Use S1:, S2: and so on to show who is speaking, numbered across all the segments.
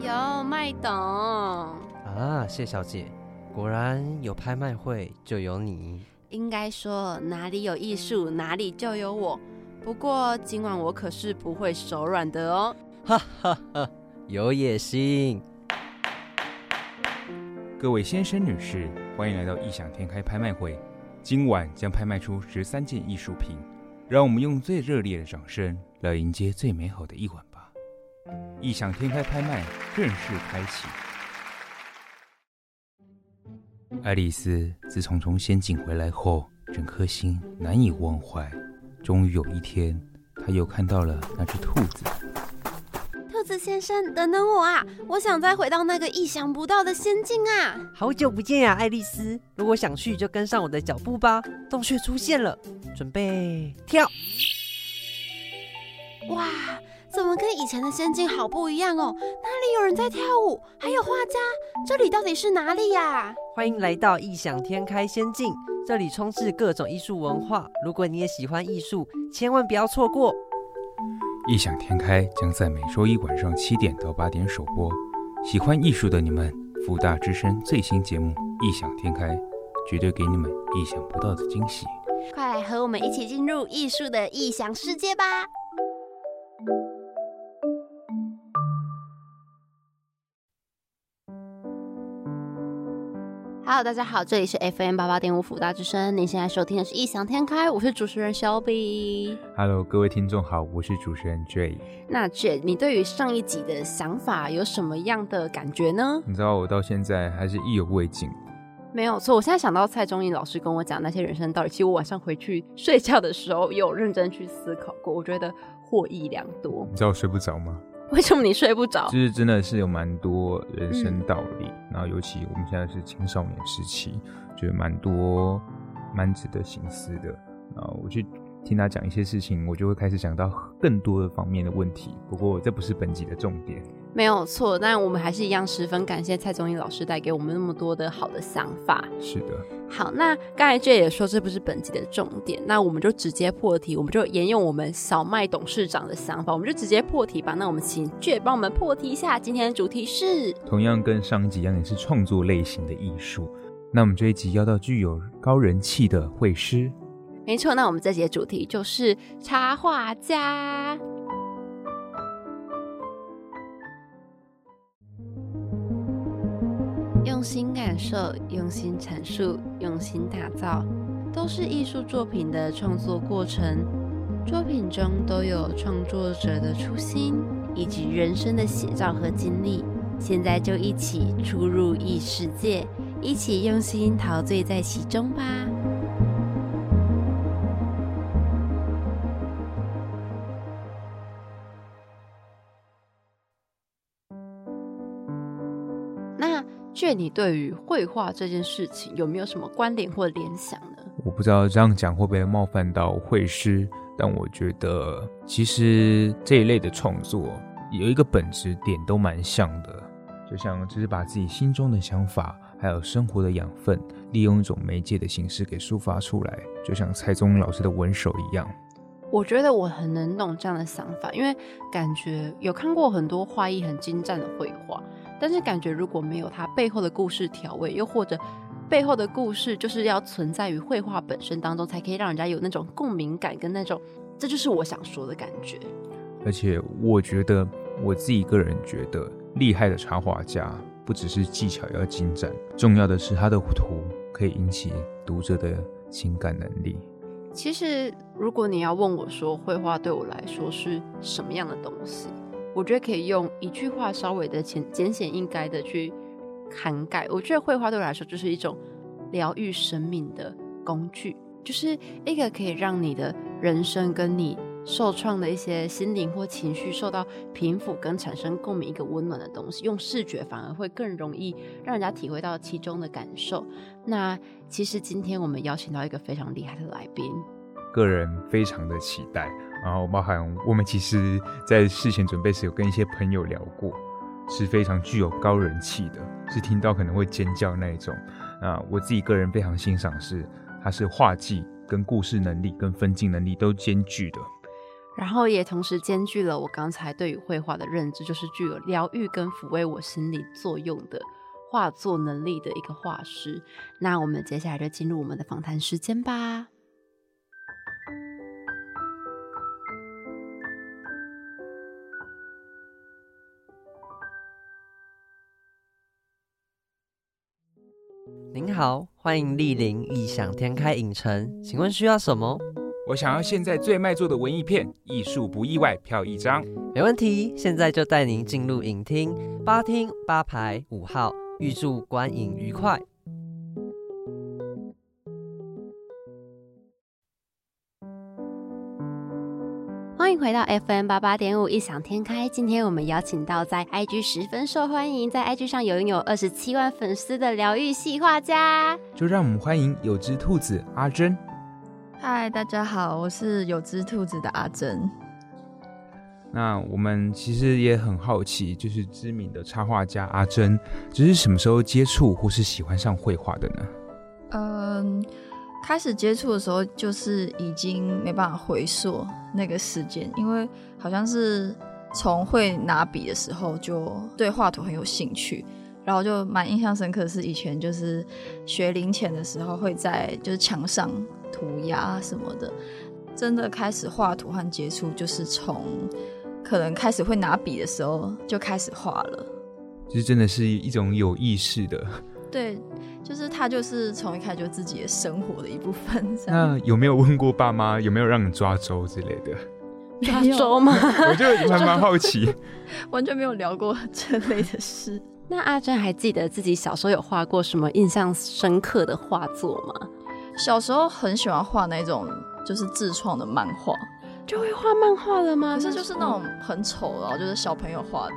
S1: 有麦董
S2: 啊，谢小姐，果然有拍卖会就有你。
S1: 应该说哪里有艺术，哪里就有我。不过今晚我可是不会手软的哦。哈哈
S2: 哈，有野心。
S3: 各位先生、女士，欢迎来到异想天开拍卖会。今晚将拍卖出十三件艺术品，让我们用最热烈的掌声来迎接最美好的一晚吧。异想天开拍卖正式开启。爱丽丝自从从仙境回来后，整颗心难以忘怀。终于有一天，她又看到了那只兔子。
S1: 兔子先生，等等我啊！我想再回到那个意想不到的仙境啊！
S2: 好久不见呀，爱丽丝！如果想去，就跟上我的脚步吧。洞穴出现了，准备跳！
S1: 哇！怎么跟以前的仙境好不一样哦？哪里有人在跳舞？还有画家？这里到底是哪里呀？
S2: 欢迎来到异想天开仙境，这里充斥各种艺术文化。如果你也喜欢艺术，千万不要错过。
S3: 异想天开将在每周一晚上七点到八点首播。喜欢艺术的你们，福大之声最新节目《异想天开》，绝对给你们意想不到的惊喜。
S1: 快来和我们一起进入艺术的异想世界吧！Hello，大家好，这里是 FM 八八点五福大之声。您现在收听的是《异想天开》，我是主持人小比。
S3: Hello，各位听众好，我是主持人 J。
S1: 那 J，你对于上一集的想法有什么样的感觉呢？
S3: 你知道我到现在还是意犹未尽。
S1: 没有错，我现在想到蔡中义老师跟我讲那些人生道理，其实我晚上回去睡觉的时候有认真去思考过，我觉得获益良多。
S3: 你知道我睡不着吗？
S1: 为什么你睡不着？
S3: 就是真的是有蛮多人生道理，然后尤其我们现在是青少年时期，觉得蛮多蛮值得醒思的。然后我去听他讲一些事情，我就会开始想到更多的方面的问题。不过这不是本集的重点。
S1: 没有错，但我们还是一样十分感谢蔡宗义老师带给我们那么多的好的想法。
S3: 是的，
S1: 好，那刚才 J 也说这不是本集的重点，那我们就直接破题，我们就沿用我们小麦董事长的想法，我们就直接破题吧。那我们请 J 帮我们破题一下，今天的主题是
S3: 同样跟上一集一样，也是创作类型的艺术。那我们这一集要到具有高人气的绘师，
S1: 没错，那我们这集的主题就是插画家。用心感受，用心阐述，用心打造，都是艺术作品的创作过程。作品中都有创作者的初心以及人生的写照和经历。现在就一起出入异世界，一起用心陶醉在其中吧。确，你对于绘画这件事情有没有什么关联或联想呢？
S3: 我不知道这样讲会不会冒犯到绘师，但我觉得其实这一类的创作有一个本质点都蛮像的，就像只是把自己心中的想法还有生活的养分，利用一种媒介的形式给抒发出来，就像蔡宗老师的文手一样。
S1: 我觉得我很能懂这样的想法，因为感觉有看过很多画艺很精湛的绘画。但是感觉如果没有它背后的故事调味，又或者背后的故事就是要存在于绘画本身当中，才可以让人家有那种共鸣感跟那种，这就是我想说的感觉。
S3: 而且我觉得我自己个人觉得，厉害的插画家不只是技巧要精湛，重要的是他的图可以引起读者的情感能力。
S1: 其实如果你要问我说，绘画对我来说是什么样的东西？我觉得可以用一句话稍微的简简显应该的去涵盖。我觉得绘画对我来说就是一种疗愈生命的工具，就是一个可以让你的人生跟你受创的一些心灵或情绪受到平抚跟产生共鸣一个温暖的东西。用视觉反而会更容易让人家体会到其中的感受。那其实今天我们邀请到一个非常厉害的来宾，
S3: 个人非常的期待。然后包含我们其实，在事前准备时有跟一些朋友聊过，是非常具有高人气的，是听到可能会尖叫那一种。那我自己个人非常欣赏是，他是画技跟故事能力跟分镜能力都兼具的。
S1: 然后也同时兼具了我刚才对于绘画的认知，就是具有疗愈跟抚慰我心理作用的画作能力的一个画师。那我们接下来就进入我们的访谈时间吧。
S2: 您好，欢迎莅临异想天开影城，请问需要什么？
S3: 我想要现在最卖座的文艺片，艺术不意外，票一张。
S2: 没问题，现在就带您进入影厅，八厅八排五号，预祝观影愉快。
S1: 欢迎回到 FM 八八点五异想天开。今天我们邀请到在 IG 十分受欢迎，在 IG 上拥有二十七万粉丝的疗愈系画家，
S3: 就让我们欢迎有只兔子阿珍。
S4: 嗨，大家好，我是有只兔子的阿珍。
S3: 那我们其实也很好奇，就是知名的插画家阿珍，只是什么时候接触或是喜欢上绘画的呢？
S4: 嗯。开始接触的时候，就是已经没办法回溯那个时间，因为好像是从会拿笔的时候就对画图很有兴趣，然后就蛮印象深刻。是以前就是学龄前的时候，会在就是墙上涂鸦什么的。真的开始画图和接触，就是从可能开始会拿笔的时候就开始画了。
S3: 其实真的是一种有意识的。
S4: 对，就是他，就是从一开始就自己的生活的一部分。
S3: 那有没有问过爸妈有没有让你抓周之类的？
S1: 抓周吗？
S3: 我就 还蛮好奇，
S4: 完全没有聊过这类的事。
S1: 那阿珍还记得自己小时候有画过什么印象深刻的画作吗？
S4: 小时候很喜欢画那种就是自创的漫画，
S1: 就会画漫画了吗？
S4: 可是就是那种很丑，然后就是小朋友画的。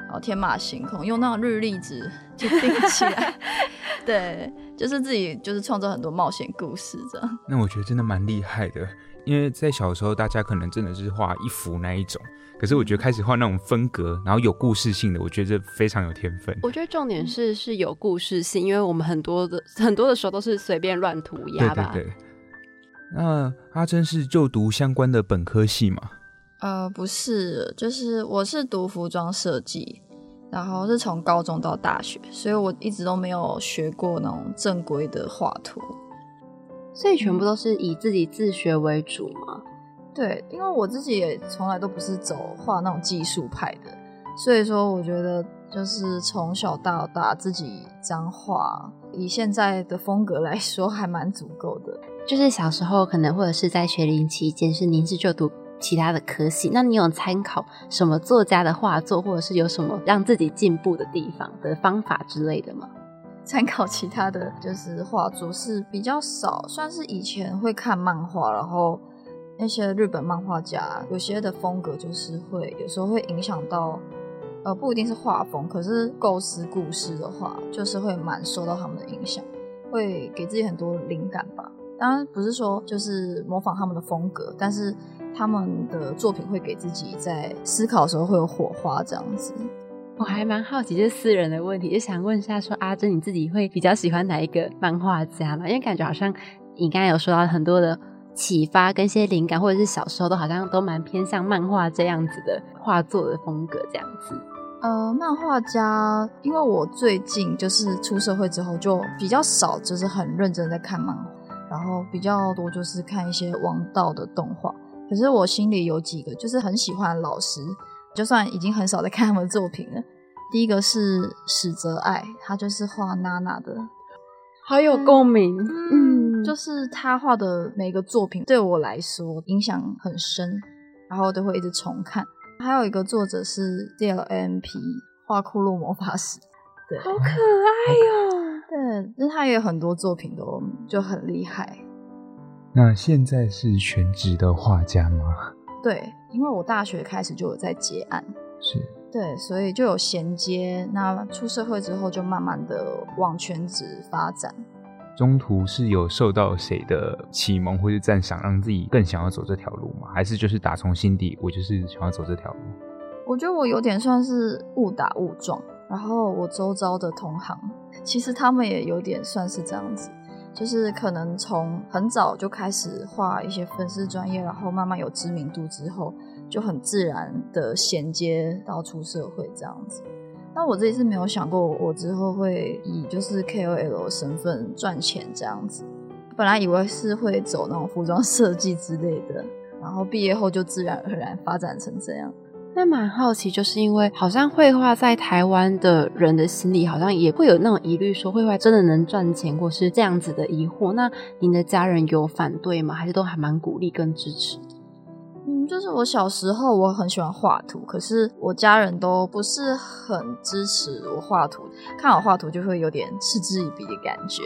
S4: 然后天马行空，用那种日历纸就钉起来，对，就是自己就是创造很多冒险故事这样。
S3: 那我觉得真的蛮厉害的，因为在小时候大家可能真的是画一幅那一种，可是我觉得开始画那种风格，然后有故事性的，我觉得非常有天分。
S1: 我觉得重点是是有故事性，因为我们很多的 很多的时候都是随便乱涂鸦
S3: 吧。对对对。那阿珍是就读相关的本科系吗？
S4: 呃，不是，就是我是读服装设计。然后是从高中到大学，所以我一直都没有学过那种正规的画图，
S1: 所以全部都是以自己自学为主吗？
S4: 对，因为我自己也从来都不是走画那种技术派的，所以说我觉得就是从小到大自己这样画，以现在的风格来说还蛮足够的。
S1: 就是小时候可能或者是在学龄期间是您是就读。其他的科系，那你有参考什么作家的画作，或者是有什么让自己进步的地方的方法之类的吗？
S4: 参考其他的就是画作是比较少，算是以前会看漫画，然后那些日本漫画家有些的风格就是会有时候会影响到，呃，不一定是画风，可是构思故事的话，就是会蛮受到他们的影响，会给自己很多灵感吧。当然不是说就是模仿他们的风格，但是。他们的作品会给自己在思考的时候会有火花，这样子。
S1: 我还蛮好奇，这私人的问题，就想问一下，说阿珍你自己会比较喜欢哪一个漫画家吗？因为感觉好像你刚才有说到很多的启发跟一些灵感，或者是小时候都好像都蛮偏向漫画这样子的画作的风格，这样子。
S4: 呃，漫画家，因为我最近就是出社会之后就比较少，就是很认真在看漫画，然后比较多就是看一些王道的动画。可是我心里有几个，就是很喜欢的老师，就算已经很少在看他们的作品了。第一个是史泽爱，他就是画娜娜的，
S1: 好有共鸣。
S4: 嗯，就是他画的每个作品对我来说影响很深，然后都会一直重看。还有一个作者是 D L M P 画库洛魔法师，对，
S1: 好可爱哟。
S4: 对，那他也有很多作品都就很厉害。
S3: 那现在是全职的画家吗？
S4: 对，因为我大学开始就有在接案，
S3: 是
S4: 对，所以就有衔接。那出社会之后，就慢慢的往全职发展。
S3: 中途是有受到谁的启蒙或是赞赏，让自己更想要走这条路吗？还是就是打从心底，我就是想要走这条路？
S4: 我觉得我有点算是误打误撞，然后我周遭的同行，其实他们也有点算是这样子。就是可能从很早就开始画一些粉丝专业，然后慢慢有知名度之后，就很自然的衔接到出社会这样子。那我自己是没有想过，我之后会以就是 KOL 身份赚钱这样子。本来以为是会走那种服装设计之类的，然后毕业后就自然而然发展成这样。
S1: 那蛮好奇，就是因为好像绘画在台湾的人的心里，好像也会有那种疑虑，说绘画真的能赚钱，或是这样子的疑惑。那您的家人有反对吗？还是都还蛮鼓励跟支持？
S4: 就是我小时候我很喜欢画图，可是我家人都不是很支持我画图，看我画图就会有点嗤之以鼻的感觉。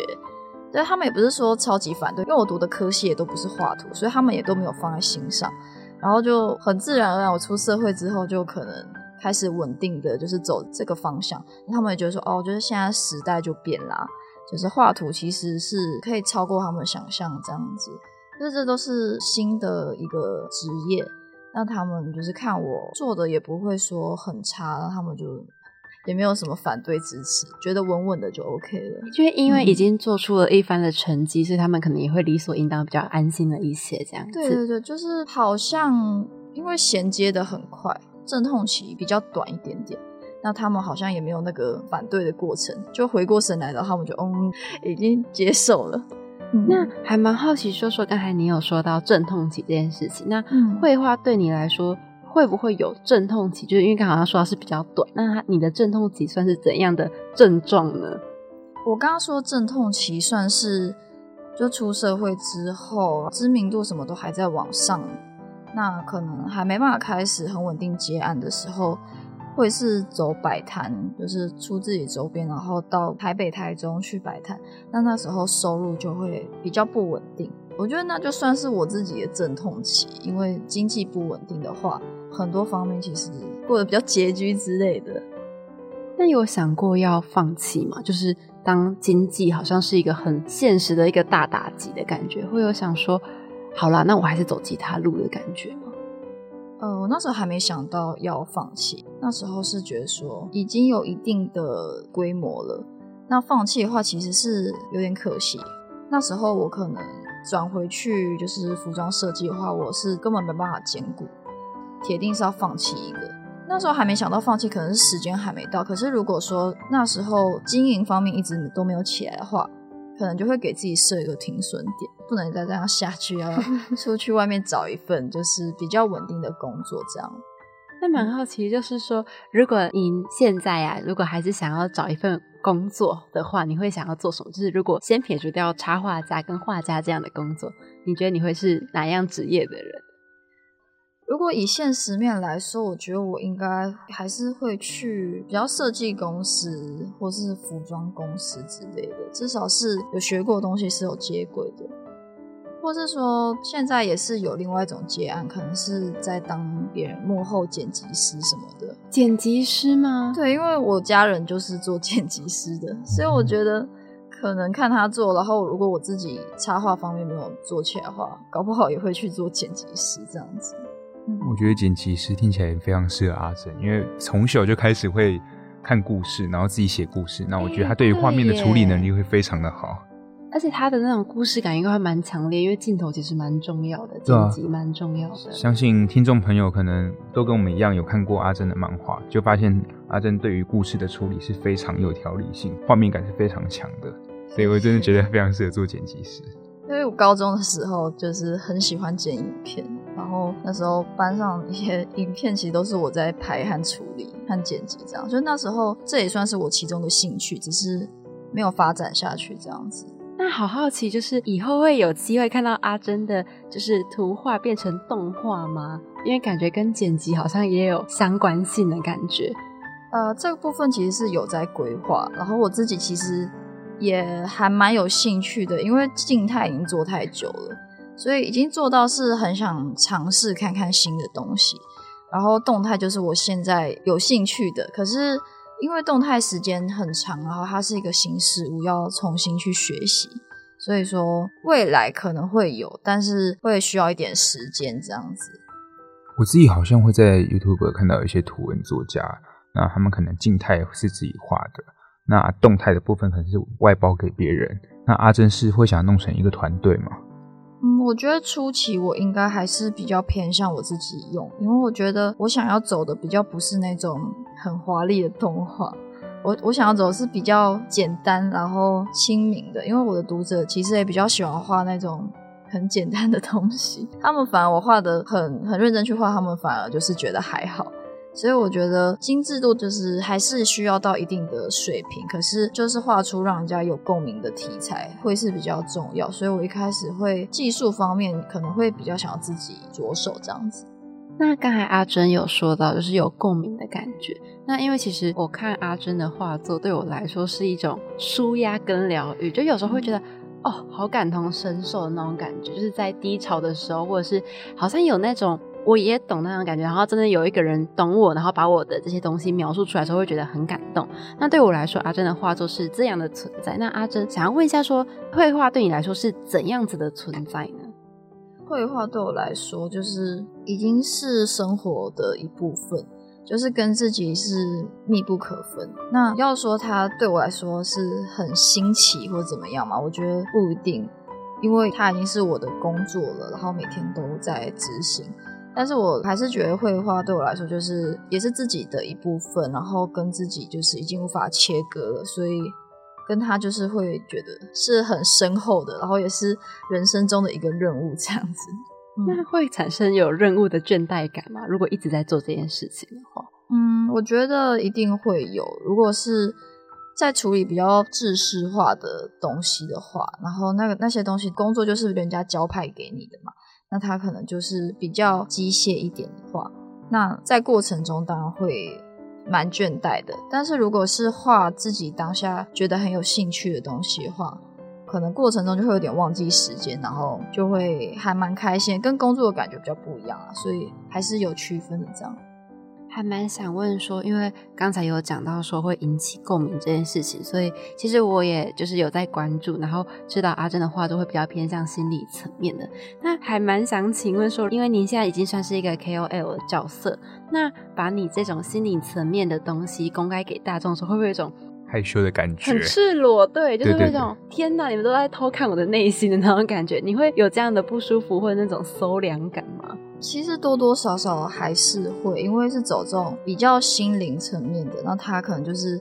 S4: 对他们也不是说超级反对，因为我读的科系也都不是画图，所以他们也都没有放在心上。然后就很自然而然，我出社会之后就可能开始稳定的就是走这个方向。他们也觉得说，哦，我觉得现在时代就变啦，就是画图其实是可以超过他们想象这样子。就是这都是新的一个职业，那他们就是看我做的也不会说很差，他们就。也没有什么反对支持，觉得稳稳的就 OK 了。
S1: 就因为已经做出了一番的成绩，所以他们可能也会理所应当比较安心了一些这样子。
S4: 对对对，就是好像因为衔接的很快，阵痛期比较短一点点，那他们好像也没有那个反对的过程，就回过神来了，他们就嗯已经接受了。
S1: 那还蛮好奇，说说刚才你有说到阵痛期这件事情，那绘画对你来说？会不会有阵痛期？就是因为刚好像说的是比较短，那他你的阵痛期算是怎样的症状呢？
S4: 我刚刚说阵痛期算是就出社会之后，知名度什么都还在往上，那可能还没办法开始很稳定接案的时候，会是走摆摊，就是出自己周边，然后到台北、台中去摆摊，那那时候收入就会比较不稳定。我觉得那就算是我自己的阵痛期，因为经济不稳定的话。很多方面其实过得比较拮据之类的，
S1: 那有想过要放弃吗？就是当经济好像是一个很现实的一个大打击的感觉，会有想说，好啦，那我还是走其他路的感觉？
S4: 呃，我那时候还没想到要放弃，那时候是觉得说已经有一定的规模了，那放弃的话其实是有点可惜。那时候我可能转回去就是服装设计的话，我是根本没办法兼顾。铁定是要放弃一个，那时候还没想到放弃，可能是时间还没到。可是如果说那时候经营方面一直都没有起来的话，可能就会给自己设一个停损点，不能再这样下去，要 出去外面找一份就是比较稳定的工作。这样，
S1: 那蛮好奇，就是说，如果您现在啊，如果还是想要找一份工作的话，你会想要做什么？就是如果先撇除掉插画家跟画家这样的工作，你觉得你会是哪样职业的人？
S4: 如果以现实面来说，我觉得我应该还是会去比较设计公司或是服装公司之类的，至少是有学过的东西是有接轨的，或是说现在也是有另外一种接案，可能是在当别人幕后剪辑师什么的。
S1: 剪辑师吗？
S4: 对，因为我家人就是做 剪辑师的，所以我觉得可能看他做，然后如果我自己插画方面没有做起来的话，搞不好也会去做剪辑师这样子。
S3: 我觉得剪辑师听起来非常适合阿珍，因为从小就开始会看故事，然后自己写故事。那我觉得他对于画面的处理能力会非常的好，
S1: 而且他的那种故事感应该会蛮强烈，因为镜头其实蛮重要的，剪辑蛮重要的。
S3: 相信听众朋友可能都跟我们一样有看过阿珍的漫画，就发现阿珍对于故事的处理是非常有条理性，画面感是非常强的，所以我真的觉得非常适合做剪辑师。
S4: 因为我高中的时候就是很喜欢剪影片。然后那时候班上一些 影片其实都是我在拍和处理和剪辑这样，所以那时候这也算是我其中的兴趣，只是没有发展下去这样子。
S1: 那好好奇，就是以后会有机会看到阿珍的，就是图画变成动画吗？因为感觉跟剪辑好像也有相关性的感觉。
S4: 呃，这个部分其实是有在规划，然后我自己其实也还蛮有兴趣的，因为静态已经做太久了。所以已经做到是很想尝试看看新的东西，然后动态就是我现在有兴趣的。可是因为动态时间很长，然后它是一个新事物，要重新去学习，所以说未来可能会有，但是会需要一点时间这样子。
S3: 我自己好像会在 YouTube 看到一些图文作家，那他们可能静态是自己画的，那动态的部分可能是外包给别人。那阿珍是会想弄成一个团队吗？
S4: 我觉得初期我应该还是比较偏向我自己用，因为我觉得我想要走的比较不是那种很华丽的动画，我我想要走是比较简单然后亲民的，因为我的读者其实也比较喜欢画那种很简单的东西，他们反而我画的很很认真去画，他们反而就是觉得还好。所以我觉得精致度就是还是需要到一定的水平，可是就是画出让人家有共鸣的题材会是比较重要。所以我一开始会技术方面可能会比较想要自己着手这样子。
S1: 那刚才阿珍有说到，就是有共鸣的感觉。那因为其实我看阿珍的画作，对我来说是一种舒压跟疗愈，就有时候会觉得哦，好感同身受的那种感觉，就是在低潮的时候，或者是好像有那种。我也懂那种感觉，然后真的有一个人懂我，然后把我的这些东西描述出来的时候，会觉得很感动。那对我来说，阿珍的画作是这样的存在。那阿珍想要问一下，说绘画对你来说是怎样子的存在呢？
S4: 绘画对我来说，就是已经是生活的一部分，就是跟自己是密不可分。那要说它对我来说是很新奇或怎么样嘛？我觉得不一定，因为它已经是我的工作了，然后每天都在执行。但是我还是觉得绘画对我来说就是也是自己的一部分，然后跟自己就是已经无法切割了，所以跟他就是会觉得是很深厚的，然后也是人生中的一个任务这样子。
S1: 那会产生有任务的倦怠感吗？如果一直在做这件事情的话，
S4: 嗯，我觉得一定会有。如果是在处理比较制式化的东西的话，然后那个那些东西工作就是人家交派给你的嘛。那他可能就是比较机械一点的话，那在过程中当然会蛮倦怠的。但是如果是画自己当下觉得很有兴趣的东西的话，可能过程中就会有点忘记时间，然后就会还蛮开心，跟工作的感觉比较不一样啊。所以还是有区分的这样。
S1: 还蛮想问说，因为刚才有讲到说会引起共鸣这件事情，所以其实我也就是有在关注，然后知道阿珍的话都会比较偏向心理层面的。那还蛮想请问说，因为您现在已经算是一个 KOL 的角色，那把你这种心理层面的东西公开给大众，时候会不会有一种
S3: 害羞的感觉？
S1: 很赤裸，对，就是那种天哪，你们都在偷看我的内心的那种感觉，你会有这样的不舒服或者那种搜凉感吗？
S4: 其实多多少少还是会，因为是走这种比较心灵层面的，那他可能就是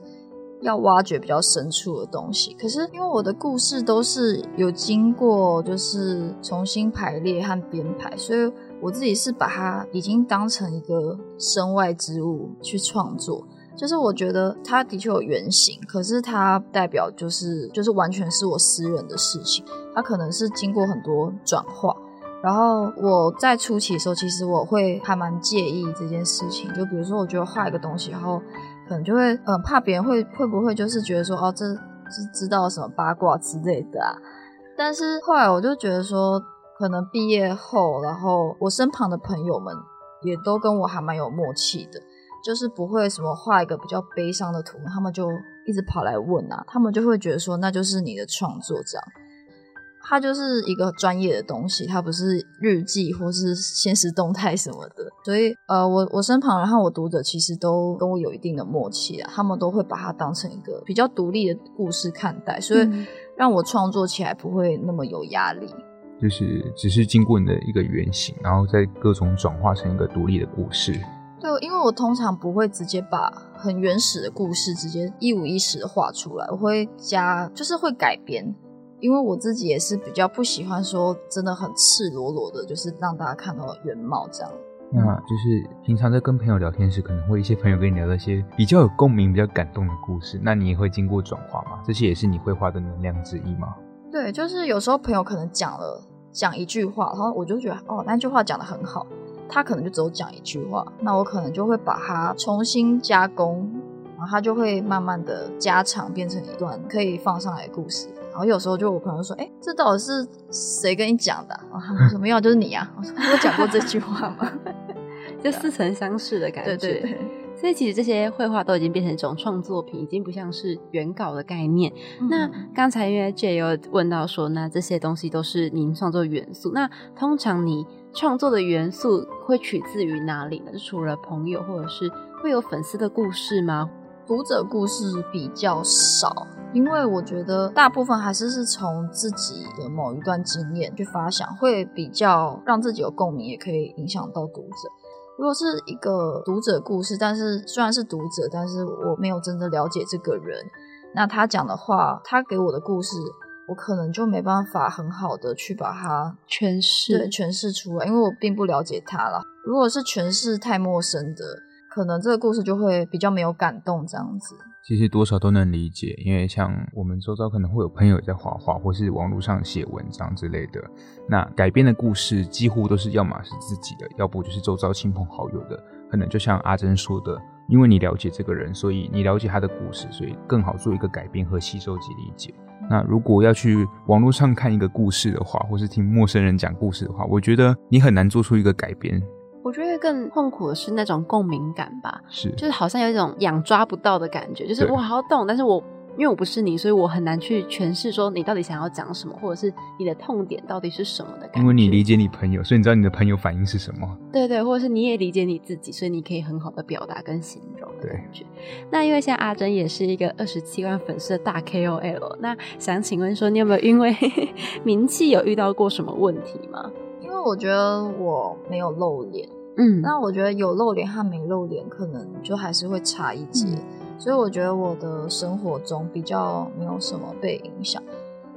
S4: 要挖掘比较深处的东西。可是因为我的故事都是有经过就是重新排列和编排，所以我自己是把它已经当成一个身外之物去创作。就是我觉得它的确有原型，可是它代表就是就是完全是我私人的事情，它可能是经过很多转化。然后我在初期的时候，其实我会还蛮介意这件事情。就比如说，我觉得画一个东西，然后可能就会呃怕别人会会不会就是觉得说哦，这是知道什么八卦之类的啊。但是后来我就觉得说，可能毕业后，然后我身旁的朋友们也都跟我还蛮有默契的，就是不会什么画一个比较悲伤的图，他们就一直跑来问啊，他们就会觉得说那就是你的创作这样。它就是一个专业的东西，它不是日记或是现实动态什么的，所以呃，我我身旁然后我读者其实都跟我有一定的默契啊，他们都会把它当成一个比较独立的故事看待，所以让我创作起来不会那么有压力。
S3: 就是只是经过你的一个原型，然后再各种转化成一个独立的故事。
S4: 对，因为我通常不会直接把很原始的故事直接一五一十的画出来，我会加，就是会改编。因为我自己也是比较不喜欢说真的很赤裸裸的，就是让大家看到原貌这样。
S3: 那就是平常在跟朋友聊天时，可能会一些朋友跟你聊一些比较有共鸣、比较感动的故事，那你也会经过转化吗？这些也是你绘画的能量之一吗？
S4: 对，就是有时候朋友可能讲了讲一句话，然后我就觉得哦那句话讲的很好，他可能就只有讲一句话，那我可能就会把它重新加工，然后他就会慢慢的加长，变成一段可以放上来的故事。然后有时候就我朋友说：“哎，这到底是谁跟你讲的？”我说：“没有就是你啊！我说：“我讲过这句话吗？”
S1: 就似曾相识的感觉。
S4: 对对对。
S1: 所以其实这些绘画都已经变成一种创作品，已经不像是原稿的概念。那刚才因为 J 有问到说，那这些东西都是您创作元素。那通常你创作的元素会取自于哪里呢？除了朋友，或者是会有粉丝的故事吗？
S4: 读者故事比较少，因为我觉得大部分还是是从自己的某一段经验去发想，会比较让自己有共鸣，也可以影响到读者。如果是一个读者故事，但是虽然是读者，但是我没有真的了解这个人，那他讲的话，他给我的故事，我可能就没办法很好的去把它
S1: 诠释
S4: 对诠释出来，因为我并不了解他了。如果是诠释太陌生的，可能这个故事就会比较没有感动，这样子。
S3: 其实多少都能理解，因为像我们周遭可能会有朋友在画画，或是网络上写文章之类的。那改编的故事几乎都是要么是自己的，要不就是周遭亲朋好友的。可能就像阿珍说的，因为你了解这个人，所以你了解他的故事，所以更好做一个改编和吸收及理解。那如果要去网络上看一个故事的话，或是听陌生人讲故事的话，我觉得你很难做出一个改编。
S1: 我觉得更痛苦的是那种共鸣感吧，
S3: 是，
S1: 就是好像有一种痒抓不到的感觉，就是我好懂，但是我因为我不是你，所以我很难去诠释说你到底想要讲什么，或者是你的痛点到底是什么的感觉。
S3: 因为你理解你朋友，所以你知道你的朋友反应是什么。
S1: 对对，或者是你也理解你自己，所以你可以很好的表达跟形容感觉。那因为现在阿珍也是一个二十七万粉丝的大 KOL，那想请问说，你有没有因为 名气有遇到过什么问题吗？
S4: 因为我觉得我没有露脸，
S1: 嗯
S4: 那我觉得有露脸和没露脸可能就还是会差一截，
S1: 嗯
S4: 所以我觉得我的生活中比较没有什么被影响。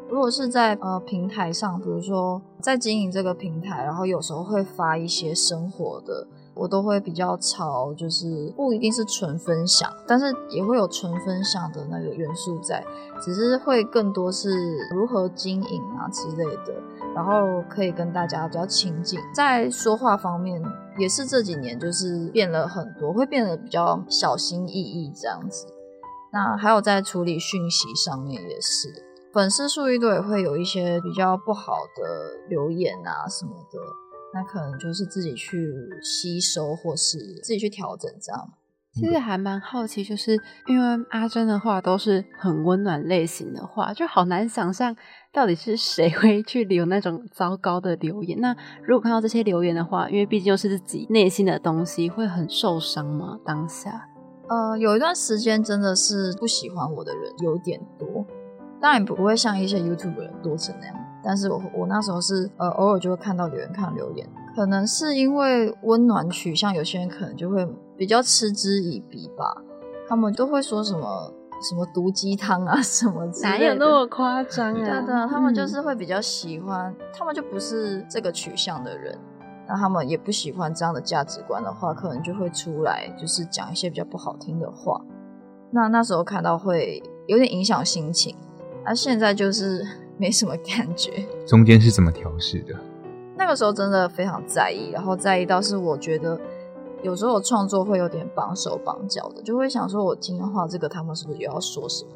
S4: 如果是在呃平台上，比如说在经营这个平台，然后有时候会发一些生活的，我都会比较朝就是不一定是纯分享，但是也会有纯分享的那个元素在，只是会更多是如何经营啊之类的，然后可以跟大家比较亲近。在说话方面，也是这几年就是变了很多，会变得比较小心翼翼这样子。那还有在处理讯息上面也是，粉丝数一多也会有一些比较不好的留言啊什么的，那可能就是自己去吸收或是自己去调整这样。
S1: 其实还蛮好奇，就是因为阿珍的话都是很温暖类型的话，就好难想象到底是谁会 去留那种糟糕的留言。那如果看到这些留言的话，因为毕竟又是自己内心的东西，会很受伤吗？当下？
S4: 呃，有一段时间真的是不喜欢我的人有点多，当然不会像一些 YouTube 人多成那样，但是我我那时候是呃偶尔就会看到留言，看留言，可能是因为温暖取向，有些人可能就会比较嗤之以鼻吧，他们都会说什么什么毒鸡汤啊什么之类的，
S1: 哪有那么夸张啊？
S4: 对的，他们就
S1: 嗯
S4: 是会比较喜欢，他们就不是这个取向的人，那他们也不喜欢这样的价值观的话，可能就会出来就是讲一些比较不好听的话。那那时候看到会有点影响心情，而、现在就是没什么感觉。
S3: 中间是怎么调试的？
S4: 那个时候真的非常在意，然后在意到是我觉得有时候我创作会有点绑手绑脚的，就会想说我今天画这个，他们是不是又要说什么？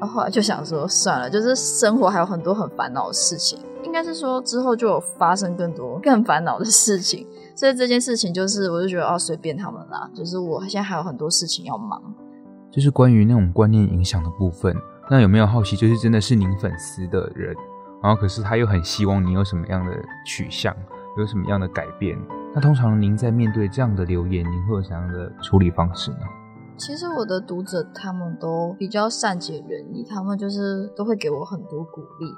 S4: 然后后来就想说算了，就是生活还有很多很烦恼的事情，应该是说之后就有发生更多更烦恼的事情，所以这件事情就是我就觉得哦随便他们啦，就是我现在还有很多事情要忙。
S3: 就是关于那种观念影响的部分。那有没有好奇，就是真的是您粉丝的人，然后可是他又很希望你有什么样的取向，有什么样的改变？那通常您在面对这样的留言，您会有怎样的处理方式呢？
S4: 其实我的读者他们都比较善解人意，他们就是都会给我很多鼓励，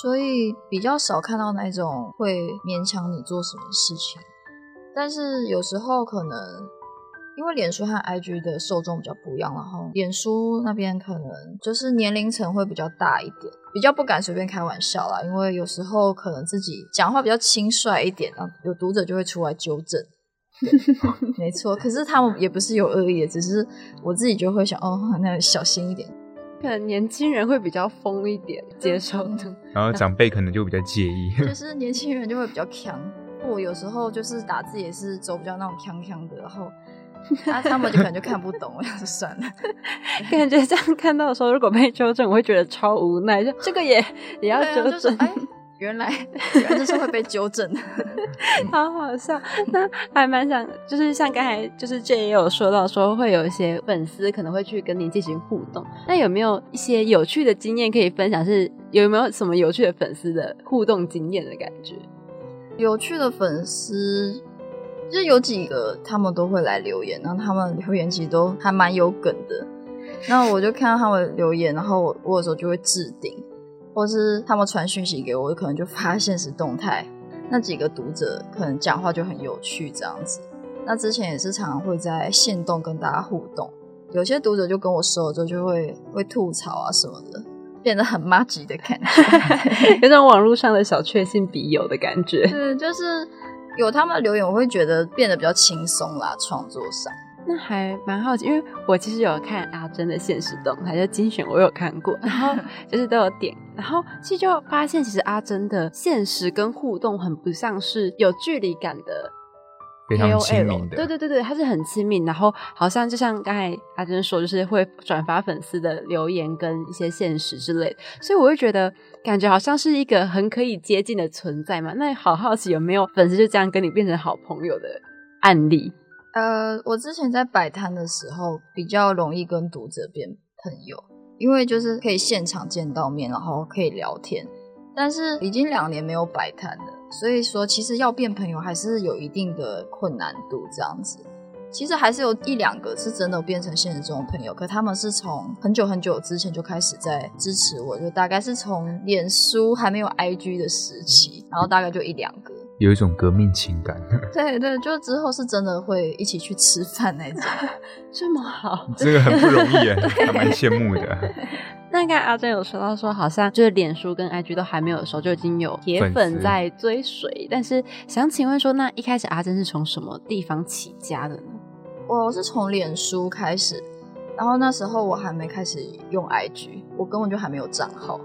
S4: 所以比较少看到那种会勉强你做什么事情。但是有时候可能因为脸书和 IG 的受众比较不一样，然后脸书那边可能就是年龄层会比较大一点，比较不敢随便开玩笑啦，因为有时候可能自己讲话比较轻率一点，然后有读者就会出来纠正。没错，可是他们也不是有恶意的，只是我自己就会想，哦，那小心一点。
S1: 可能年轻人会比较疯一点，接受的。
S3: 然后长辈可能就比较介意。
S4: 就 是年轻人就会比较强，我有时候就是打字也是走比较那种强强的，然后他他们就可能就看不懂，我想说算了。
S1: 感觉这样看到的时候，如果被纠正，我会觉得超无奈，就这个也也要纠正，
S4: 就是哎，原来原来这是会被纠正的。
S1: 好好笑。那还蛮想，就是像刚才就是 J 也有说到，说会有一些粉丝可能会去跟您进行互动。那有没有一些有趣的经验可以分享？是有没有什么有趣的粉丝的互动经验的感觉？
S4: 有趣的粉丝，就是有几个他们都会来留言，然后他们留言其实都还蛮有梗的。那我就看到他们留言，然后我我有时候就会置顶，或是他们传讯息给我，我可能就发现实动态。那几个读者可能讲话就很有趣这样子。那之前也是常常会在线动跟大家互动，有些读者就跟我说了之后就会会吐槽啊什么的，变得很妈吉的感觉，
S1: 有种网络上的小确幸笔友的感觉。
S4: 对，就是有他们的留言，我会觉得变得比较轻松啦，创作上。
S1: 那还蛮好奇，因为我其实有看阿珍的现实动态，就精选我有看过，然后 就是都有点，然后其实就发现，其实阿珍的现实跟互动很不像是有距离感的。
S3: 非常亲密的，
S1: 对对对对，他是很亲密，然后好像就像刚才阿珍说，就是会转发粉丝的留言跟一些现实之类，所以我会觉得感觉好像是一个很可以接近的存在嘛。那好好奇有没有粉丝就这样跟你变成好朋友的案例？
S4: 呃，我之前在摆摊的时候比较容易跟读者变朋友，因为就是可以现场见到面，然后可以聊天。但是已经两年没有摆摊了。所以说，其实要变朋友还是有一定的困难度。这样子，其实还是有一两个是真的变成现实中的朋友，可他们是从很久很久之前就开始在支持我，就大概是从脸书还没有 IG 的时期，然后大概就一两个，
S3: 有一种革命情感。
S4: 对对，就之后是真的会一起去吃饭那种，
S1: 这么好，
S3: 这个很不容易耶，还蛮羡慕的。
S1: 那刚才阿珍有说到说，好像就是脸书跟 IG 都还没有的时候，就已经有铁粉在追随。但是想请问说，那一开始阿珍是从什么地方起家的呢？
S4: 我是从脸书开始，然后那时候我还没开始用 IG，我根本就还没有账号。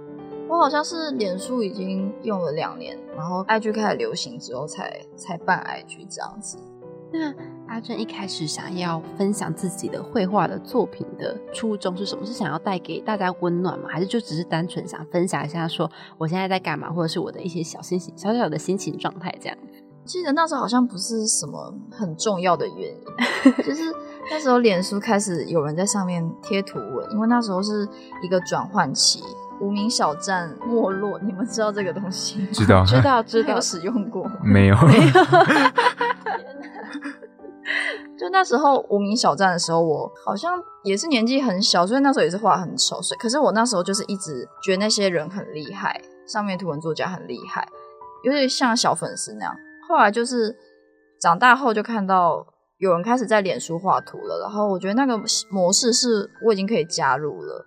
S4: 我好像是脸书已经用了两年，然后 IG 开始流行之后才才办 IG 这样子。
S1: 那阿珍一开始想要分享自己的绘画的作品的初衷是什么？是想要带给大家温暖吗？还是就只是单纯想分享一下，说我现在在干嘛，或者是我的一些小心情、小小的心情状态这样？
S4: 记得那时候好像不是什么很重要的原因，就是那时候脸书开始有人在上面贴图文，因为那时候是一个转换期，无名小站没落，你们知道这个东西？
S3: 知道，
S1: 知道，知道，
S4: 有使用过
S3: 没有没有？
S4: 就那时候无名小站的时候，我好像也是年纪很小，所以那时候也是画很丑。所以，可是我那时候就是一直觉得那些人很厉害，上面图文作家很厉害，有点像小粉丝那样。后来就是长大后就看到有人开始在脸书画图了，然后我觉得那个模式是我已经可以加入了。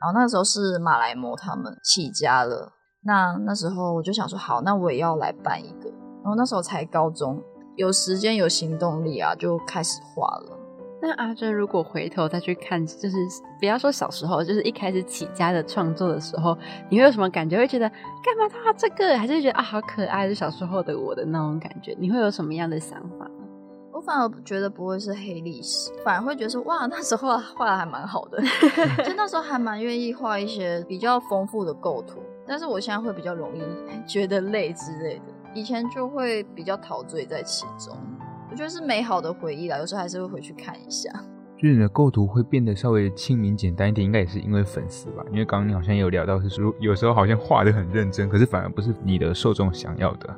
S4: 然后那时候是马来模他们起家了，那那时候我就想说，好，那我也要来办一个。然后那时候才高中。有时间有行动力啊，就开始画了。
S1: 那阿珍如果回头再去看，就是不要说小时候，就是一开始起家的创作的时候，你会有什么感觉？会觉得干嘛画这个？还是觉得啊好可爱，是小时候的我的那种感觉？你会有什么样的想法？
S4: 我反而觉得不会是黑历史，反而会觉得说哇，那时候画的还蛮好的，就那时候还蛮愿意画一些比较丰富的构图。但是我现在会比较容易 觉得累之类的。以前就会比较陶醉在其中，我觉得是美好的回忆啦。有时候还是会回去看一下。
S3: 就是你的构图会变得稍微亲民简单一点，应该也是因为粉丝吧？因为刚刚你好像有聊到是说，有时候好像画的很认真，可是反而不是你的受众想要的。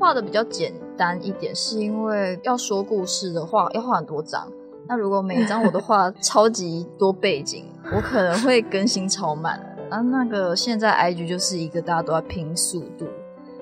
S4: 画的比较简单一点，是因为要说故事的话要画很多张。那如果每一张我都画 超级多背景，我可能会更新超慢。啊，那个现在 IG 就是一个大家都在拼速度。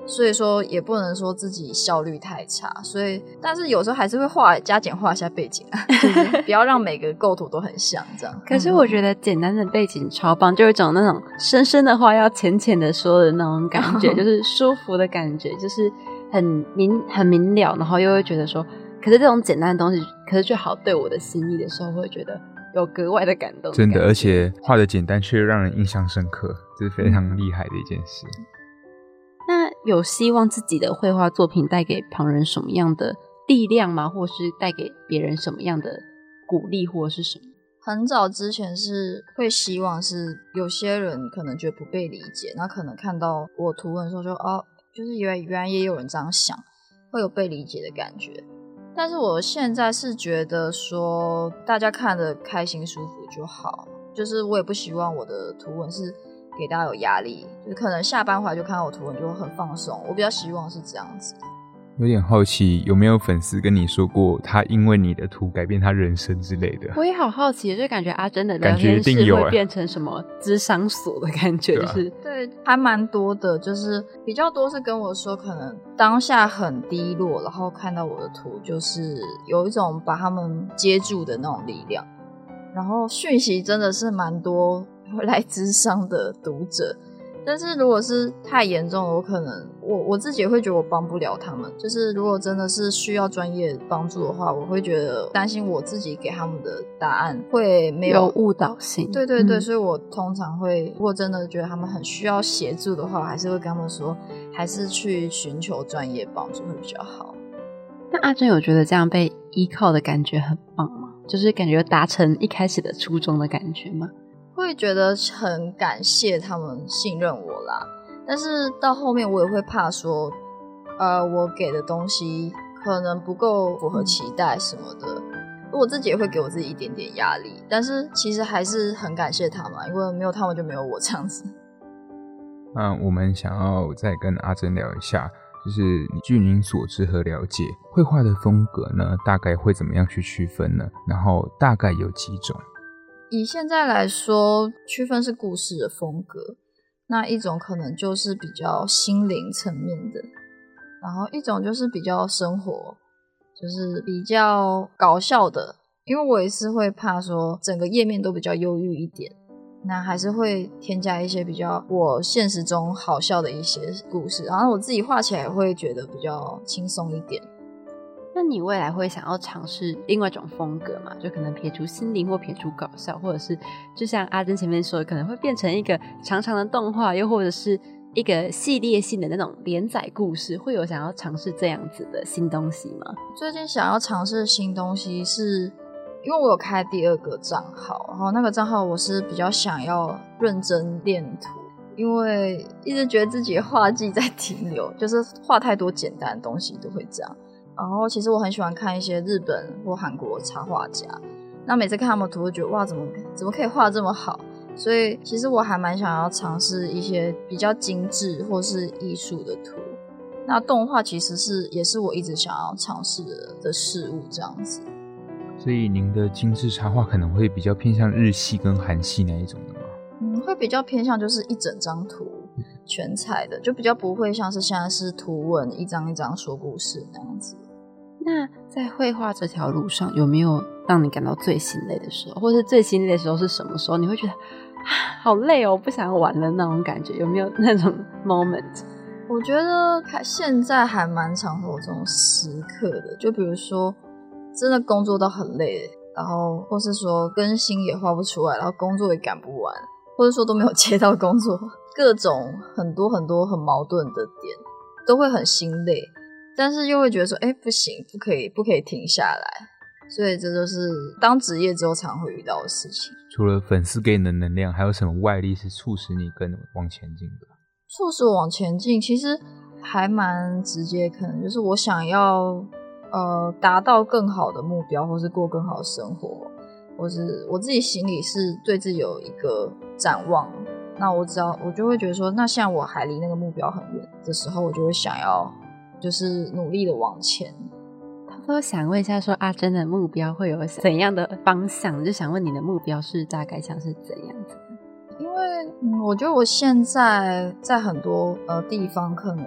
S4: 所以说也不能说自己效率太差，所以但是有时候还是会画加减画一下背景啊，不要让每个构图都很像这样。
S1: 可是我觉得简单的背景超棒，就有一种那种深深的话要浅浅的说的那种感觉，就是舒服的感觉，就是很明很明了，然后又会觉得说，可是这种简单的东西，可是却好对我的心意的时候，会觉得有格外的感动。
S3: 真的，而且画的简单却让人印象深刻，这是非常厉害的一件事。
S1: 那有希望自己的绘画作品带给旁人什么样的力量吗？或是带给别人什么样的鼓励，或者是什么？
S4: 很早之前是会希望是有些人可能觉得不被理解，那可能看到我图文的时候就哦，就是原来原来也有人这样想，会有被理解的感觉。但是我现在是觉得说大家看的开心舒服就好，就是我也不希望我的图文是。给大家有压力，就可能下班回来就看到我图文就很放松。我比较希望是这样子。
S3: 有点好奇，有没有粉丝跟你说过，他因为你的图改变他人生之类的？
S1: 我也好好奇，就感觉阿珍的聊
S3: 感觉
S1: 天室
S3: 一定有
S1: 变成什么智商所的感觉，就是
S4: 对，还蛮多的，就是比较多是跟我说，可能当下很低落，然后看到我的图，就是有一种把他们接住的那种力量。然后讯息真的是蛮多会来智商的读者，但是如果是太严重了，我可能我我自己也会觉得我帮不了他们。就是如果真的是需要专业帮助的话，我会觉得担心我自己给他们的答案会没
S1: 有误导性。
S4: 对对对，
S1: 嗯
S4: 所以我通常会，如果真的觉得他们很需要协助的话，还是会跟他们说，还是去寻求专业帮助会比较好。
S1: 那阿珍有觉得这样被依靠的感觉很棒吗？就是感觉达成一开始的初衷的感觉吗？
S4: 会觉得很感谢他们信任我啦，但是到后面我也会怕说，呃，我给的东西可能不够符合期待什么的，我自己也会给我自己一点点压力，但是其实还是很感谢他们，因为没有他们就没有我这样子。
S3: 那我们想要再跟阿珍聊一下，就是据您所知和了解，绘画的风格呢，大概会怎么样去区分呢？然后大概有几种？
S4: 以现在来说，区分是故事的风格，那一种可能就是比较心灵层面的，然后一种就是比较生活，就是比较搞笑的。因为我也是会怕说整个页面都比较忧郁一点，那还是会添加一些比较我现实中好笑的一些故事，然后我自己画起来会觉得比较轻松一点。
S1: 那你未来会想要尝试另外一种风格嘛？就可能撇除心灵或撇除搞笑，或者是就像阿珍前面说的，可能会变成一个长长的动画，又或者是一个系列性的那种连载故事，会有想要尝试这样子的新东西吗？
S4: 最近想要尝试的新东西是，因为我有开第二个账号，然后那个账号我是比较想要认真练图，因为一直觉得自己画技在停留，就是画太多简单的东西都会这样。然后其实我很喜欢看一些日本或韩国插画家，那每次看他们图，就觉得哇，怎么怎么可以画这么好？所以其实我还蛮想要尝试一些比较精致或是艺术的图。那动画其实是也是我一直想要尝试的的事物，这样子。
S3: 所以您的精致插画可能会比较偏向日系跟韩系那一种的吗？
S4: 嗯，会比较偏向就是一整张图全彩的，就比较不会像是现在是图文一张一张说故事那样子。
S1: 那在绘画这条路上，有没有让你感到最心累的时候，或是最心累的时候是什么时候？你会觉得，好累哦，不想玩了那种感觉，有没有那种 moment？
S4: 我觉得现在还蛮常有这种时刻的，就比如说真的工作到很累，然后或是说更新也画不出来，然后工作也赶不完，或者说都没有接到工作，各种很多很多很矛盾的点，都会很心累，但是又会觉得说，哎，不行，不可以，不可以停下来。所以这就是当职业之后常会遇到的事情。
S3: 除了粉丝给你的能量，还有什么外力是促使你更往前进的？
S4: 促使我往前进，其实还蛮直接，可能就是我想要呃达到更好的目标，或是过更好的生活，或是我自己心里是对自己有一个展望。那我只要我就会觉得说，那现在我还离那个目标很远的时候，我就会想要就是努力的往前。
S1: 偷偷想问一下，说阿珍的目标会有怎样的方向？就想问你的目标是大概像是怎样子？
S4: 因为嗯，我觉得我现在在很多呃地方，可能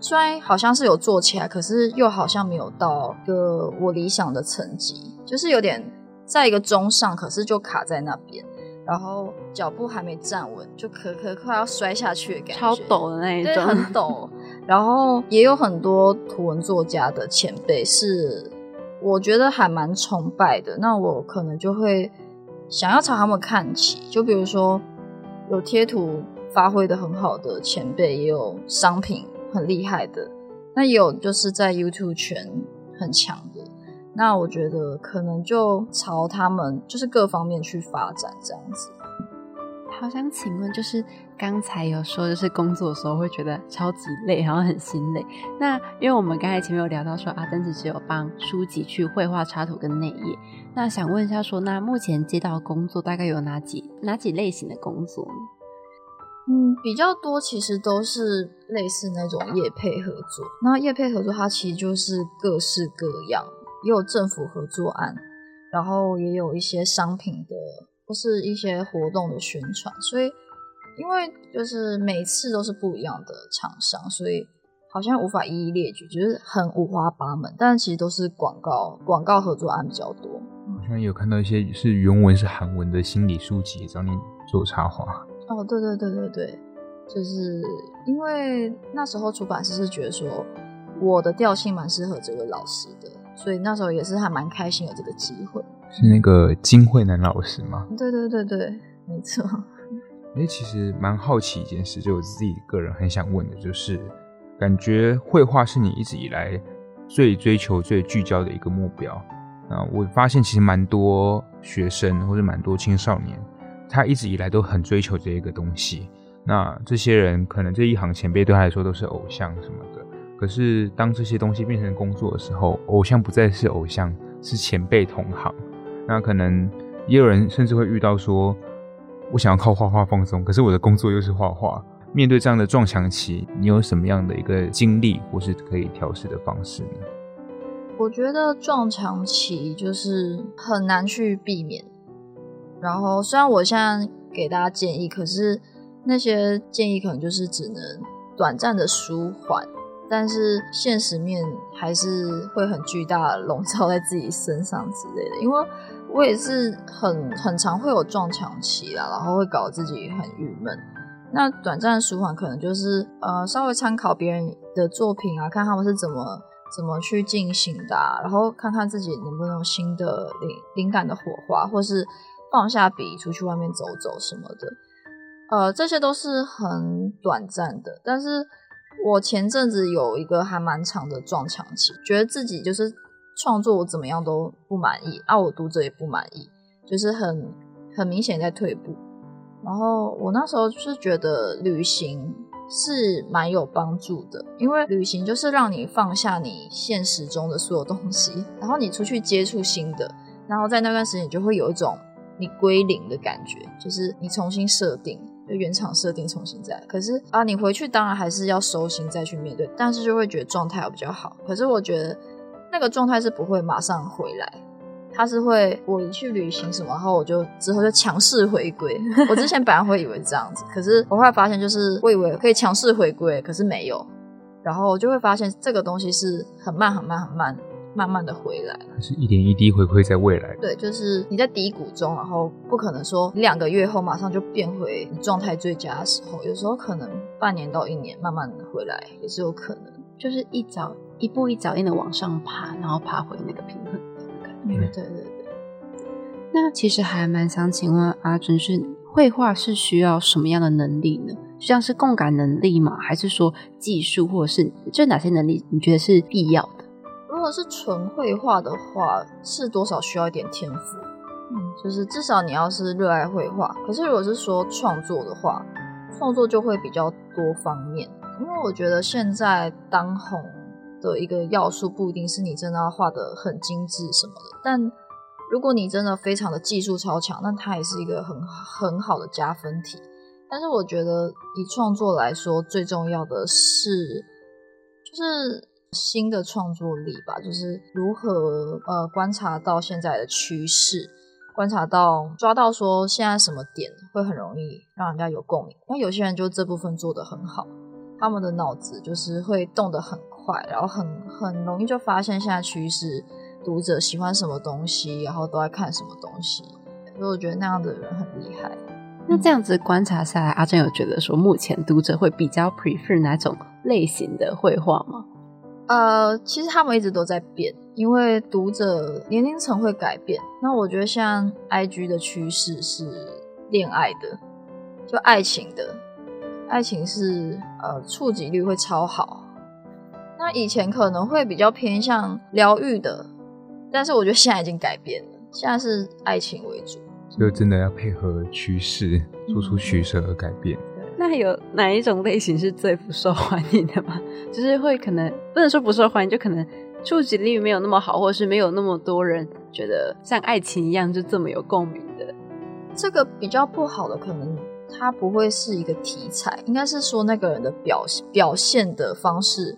S4: 虽然好像是有做起来，可是又好像没有到一个我理想的层级，就是有点在一个中上，可是就卡在那边，然后脚步还没站稳，就可可快要摔下去的感觉，
S1: 超陡的那一，种，
S4: 很陡。然后也有很多图文作家的前辈是我觉得还蛮崇拜的，那我可能就会想要朝他们看齐。就比如说有贴图发挥的很好的前辈，也有商品很厉害的，那也有就是在 YouTube 圈很强的。那我觉得可能就朝他们就是各方面去发展这样子。
S1: 好想请问，就是刚才有说，就是工作的时候会觉得超级累，然后很心累。那因为我们刚才前面有聊到说，阿珍只是有帮书籍去绘画插图跟内页。那想问一下说，那目前接到工作大概有哪几哪几类型的工作呢？
S4: 嗯，比较多其实都是类似那种业配合作。那业配合作它其实就是各式各样，也有政府合作案，然后也有一些商品的或是一些活动的宣传。所以因为就是每次都是不一样的厂商，所以好像无法一一列举，就是很五花八门。但其实都是广告广告合作案比较多。
S3: 好像有看到一些是原文是韩文的心理书籍，找你做插画。
S4: 哦，对对对对对，就是因为那时候出版社是觉得说我的调性蛮适合这位老师的，所以那时候也是还蛮开心有这个机会。
S3: 是那个金惠南老师吗？
S4: 对对对对，没错。
S3: 哎，其实蛮好奇一件事，就我自己个人很想问的，就是感觉绘画是你一直以来最追求、最聚焦的一个目标。啊，我发现其实蛮多学生或者蛮多青少年。他一直以来都很追求这一个东西，那这些人可能这一行前辈对他来说都是偶像什么的。可是当这些东西变成工作的时候，偶像不再是偶像，是前辈同行。那可能也有人甚至会遇到说，我想要靠画画放松，可是我的工作又是画画。面对这样的撞墙期，你有什么样的一个经历或是可以调试的方式呢？
S4: 我觉得撞墙期就是很难去避免。然后，虽然我现在给大家建议，可是那些建议可能就是只能短暂的舒缓，但是现实面还是会很巨大的笼罩在自己身上之类的。因为我也是很很常会有撞墙期啦，然后会搞自己很郁闷。那短暂的舒缓可能就是呃，稍微参考别人的作品啊，看他们是怎么怎么去进行的，然后看看自己能不能有新的灵灵感的火花，或是。放下笔，出去外面走走什么的，呃，这些都是很短暂的。但是我前阵子有一个还蛮长的撞墙期，觉得自己就是创作我怎么样都不满意，啊，我读者也不满意，就是很很明显在退步。然后我那时候就是觉得旅行是蛮有帮助的，因为旅行就是让你放下你现实中的所有东西，然后你出去接触新的，然后在那段时间你就会有一种。你归零的感觉，就是你重新设定，就原厂设定重新再。可是啊，你回去当然还是要收心再去面对，但是就会觉得状态比较好。可是我觉得那个状态是不会马上回来，他是会我一去旅行什么，然后我就之后就强势回归。我之前本来会以为这样子，可是我后来发现，就是我以为可以强势回归，可是没有，然后我就会发现这个东西是很慢很慢很慢。慢慢的回来，
S3: 是一点一滴回馈在未来。
S4: 对，就是你在低谷中，然后不可能说两个月后马上就变回你状态最佳的时候，有时候可能半年到一年慢慢的回来也是有可能，
S1: 就是一早一步一脚印的往上爬，然后爬回那个平衡的感觉。
S4: 对对对。
S1: 那其实还蛮想请问阿珍，是绘画是需要什么样的能力呢？像是共感能力吗？还是说技术，或者是这哪些能力你觉得是必要的？
S4: 如果是纯绘画的话，是多少需要一点天赋，嗯，就是至少你要是热爱绘画。可是如果是说创作的话，创作就会比较多方面，因为我觉得现在当红的一个要素不一定是你真的要画的很精致什么的，但如果你真的非常的技术超强，那它也是一个很很好的加分题。但是我觉得以创作来说，最重要的是就是。新的创作力吧，就是如何呃观察到现在的趋势，观察到抓到说现在什么点会很容易让人家有共鸣。那有些人就这部分做得很好，他们的脑子就是会动得很快，然后很很容易就发现现在趋势，读者喜欢什么东西，然后都在看什么东西。所以我觉得那样的人很厉害。
S1: 那这样子观察下来，阿珍有觉得说目前读者会比较 prefer 哪种类型的绘画吗？
S4: 呃，其实他们一直都在变，因为读者年龄层会改变。那我觉得像 I G 的趋势是恋爱的，就爱情的，爱情是呃触及率会超好。那以前可能会比较偏向疗愈的，但是我觉得现在已经改变了，现在是爱情为主。
S3: 就真的要配合趋势做出取舍和改变。
S1: 那有哪一种类型是最不受欢迎的吗？就是会可能不能说不受欢迎，就可能触及率没有那么好，或者是没有那么多人觉得像爱情一样就这么有共鸣的。
S4: 这个比较不好的，可能它不会是一个题材，应该是说那个人的表表现的方式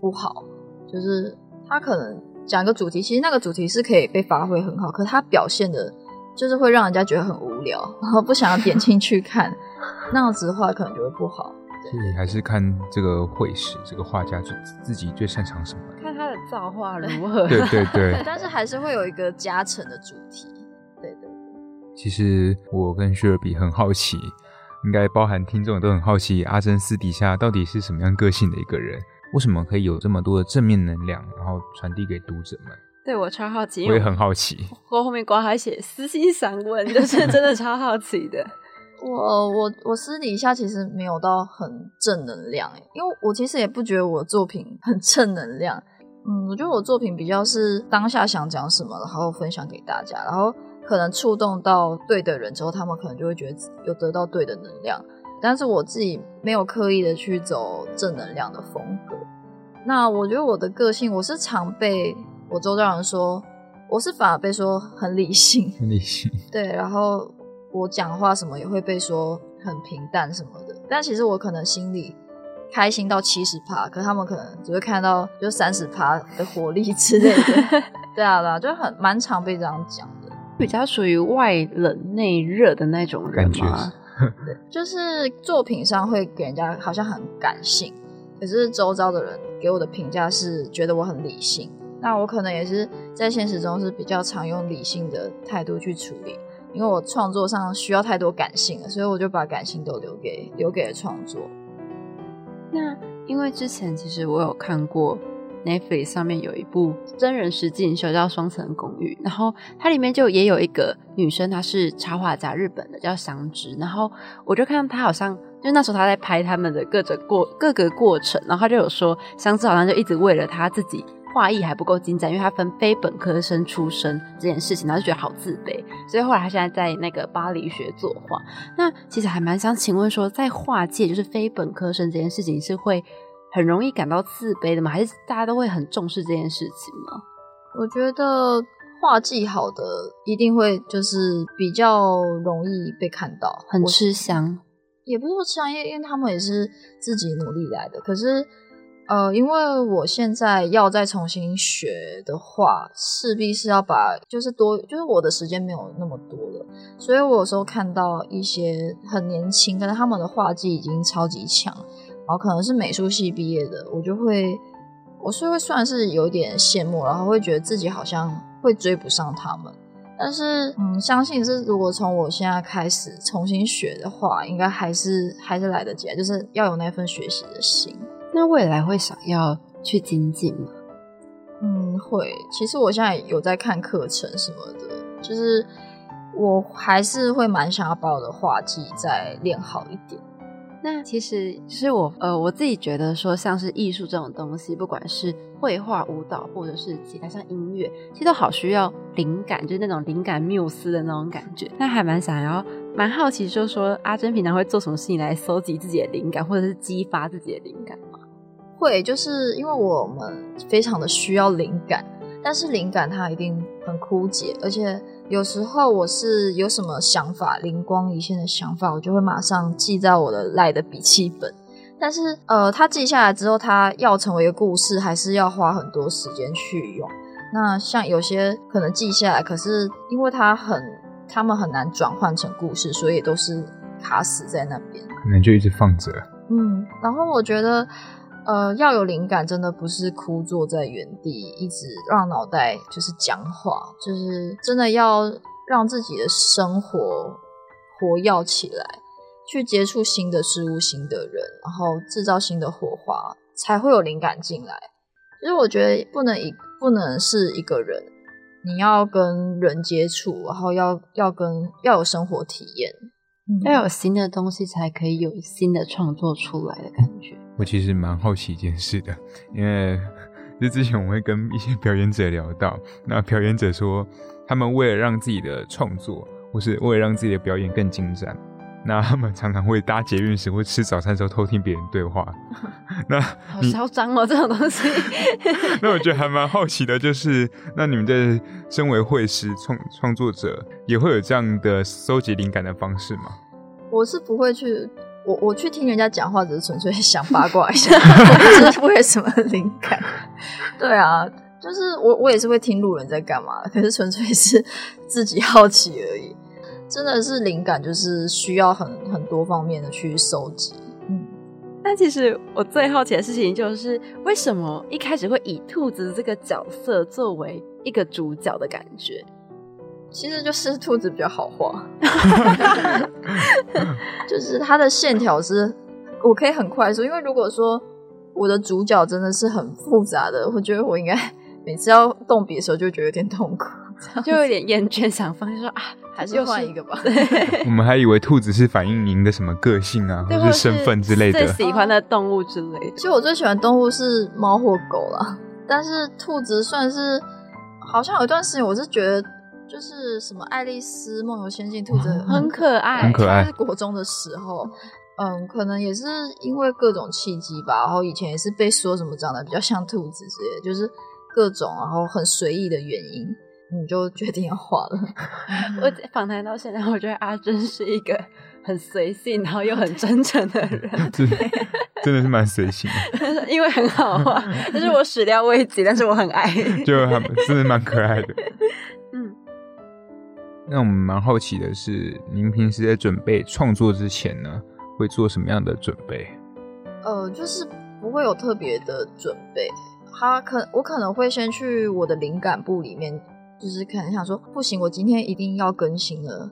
S4: 不好，就是他可能讲一个主题，其实那个主题是可以被发挥很好，可他表现的，就是会让人家觉得很无聊，然后不想要点进去看，那样子的话可能就会不好。
S3: 所以还是看这个绘师，这个画家自自己最擅长什么。
S1: 看他的造化如何。
S3: 对对对。
S4: 但是还是会有一个加成的主题。对对。
S3: 其实我跟薛尔比很好奇，应该包含听众都很好奇，阿珍私底下到底是什么样个性的一个人？为什么可以有这么多的正面能量，然后传递给读者们？
S1: 对我超好奇，
S3: 我也很好奇。
S1: 我后面光还写私信散文，就是真的超好奇的。
S4: 我我我私底下其实没有到很正能量，因为我其实也不觉得我作品很正能量。嗯，我觉得我作品比较是当下想讲什么，然后分享给大家，然后可能触动到对的人之后，他们可能就会觉得有得到对的能量。但是我自己没有刻意的去走正能量的风格。那我觉得我的个性，我是常被我周遭人说，我是反而被说很理性，
S3: 很理性。
S4: 对，然后。我讲话什么也会被说很平淡什么的，但其实我可能心里开心到七十趴，可他们可能只会看到就三十趴的活力之类的。对啊，对啊，就很蛮常被这样讲的，
S1: 比较属于外冷内热的那种人
S3: 吗？
S4: 对，就是作品上会给人家好像很感性，可是周遭的人给我的评价是觉得我很理性。那我可能也是在现实中是比较常用理性的态度去处理。因为我创作上需要太多感性了，所以我就把感性都留给留给了创作。
S1: 那因为之前其实我有看过 Netflix 上面有一部真人实境秀叫《双层公寓》，然后它里面就也有一个女生，她是插画家，日本的叫香织。然后我就看到她好像就那时候她在拍他们的各种过各个过程，然后她就有说香织好像就一直为了她自己。画艺还不够精湛，因为他分非本科生出身这件事情，他就觉得好自卑，所以后来他现在在那个巴黎学作画。那其实还蛮想请问说，在画界就是非本科生这件事情是会很容易感到自卑的吗？还是大家都会很重视这件事情吗？
S4: 我觉得画技好的一定会就是比较容易被看到，
S1: 很吃香，
S4: 也不是说吃香，因为因为他们也是自己努力来的，可是。呃，因为我现在要再重新学的话，势必是要把就是多，就是我的时间没有那么多了，所以我有时候看到一些很年轻，但是他们的画技已经超级强，然后可能是美术系毕业的，我就会，我是会算是有点羡慕，然后会觉得自己好像会追不上他们，但是嗯，相信是如果从我现在开始重新学的话，应该还是还是来得及，就是要有那份学习的心。
S1: 那未来会想要去精进吗？
S4: 嗯，会。其实我现在有在看课程什么的，就是我还是会蛮想要把我的画技再练好一点。
S1: 那其实是我呃我自己觉得说，像是艺术这种东西，不管是绘画、舞蹈，或者是其他像音乐，其实都好需要灵感，就是那种灵感缪斯的那种感觉。那还蛮想要，蛮好奇，就说阿珍平常会做什么事情来搜集自己的灵感，或者是激发自己的灵感吗？
S4: 会，就是因为我们非常的需要灵感，但是灵感它一定很枯竭，而且有时候我是有什么想法，灵光一现的想法，我就会马上记在我的赖的笔记本。但是，呃，他记下来之后，他要成为一个故事，还是要花很多时间去用。那像有些可能记下来，可是因为他很，他们很难转换成故事，所以都是卡死在那边，
S3: 可能就一直放着。
S4: 嗯，然后我觉得。呃，要有灵感，真的不是枯坐在原地，一直让脑袋就是讲话，就是真的要让自己的生活活跃起来，去接触新的事物、新的人，然后制造新的火花，才会有灵感进来。其实我觉得不能一不能是一个人，你要跟人接触，然后要要跟要有生活体验，
S1: 要有新的东西，才可以有新的创作出来的感觉。
S3: 我其实蛮好奇一件事的，因为就之前我会跟一些表演者聊到，那表演者说，他们为了让自己的创作，或是为了让自己的表演更精湛，那他们常常会搭捷运时或吃早餐时候偷听别人对话。那
S1: 好嚣张哦，这种东西。
S3: 那我觉得还蛮好奇的，就是那你们在身为绘师创创作者，也会有这样的收集灵感的方式吗？
S4: 我是不会去，我我去听人家讲话，只是纯粹想八卦一下，我不是为什么灵感。对啊，就是我我也是会听路人在干嘛，可是纯粹是自己好奇而已。真的是灵感，就是需要很很多方面的去收集。嗯，
S1: 但其实我最好奇的事情就是，为什么一开始会以兔子这个角色作为一个主角的感觉？
S4: 其实就是兔子比较好画，就是它的线条是，我可以很快速。因为如果说我的主角真的是很复杂的，我觉得我应该 每次要动笔的时候就觉得有点痛苦，
S1: 就有点厌倦，想放弃说啊。
S4: 还是换一个吧。
S3: 我们还以为兔子是反映您的什么个性啊，或
S1: 是
S3: 身份之类的。
S1: 最喜欢的动物之类的。
S4: 其实我最喜欢动物是猫或狗啦，但是兔子算是好像有一段时间，我是觉得就是什么《爱丽丝梦游仙境》兔子
S1: 很可爱，
S3: 很可爱。
S4: 是国中的时候，嗯，可能也是因为各种契机吧。然后以前也是被说什么长得比较像兔子之类，就是各种然后很随意的原因。你就决定要画了。
S1: 我访谈到现在，我觉得阿珍是一个很随性，然后又很真诚的人。
S3: 对，真的是蛮随性
S1: 的。因为很好画，但是我始料未及，但是我很爱。
S3: 就他们真的蛮可爱的。嗯。那我们蛮好奇的是，您平时在准备创作之前呢，会做什么样的准备？
S4: 呃，就是不会有特别的准备。他可我可能会先去我的灵感部里面。就是可能想说不行，我今天一定要更新了，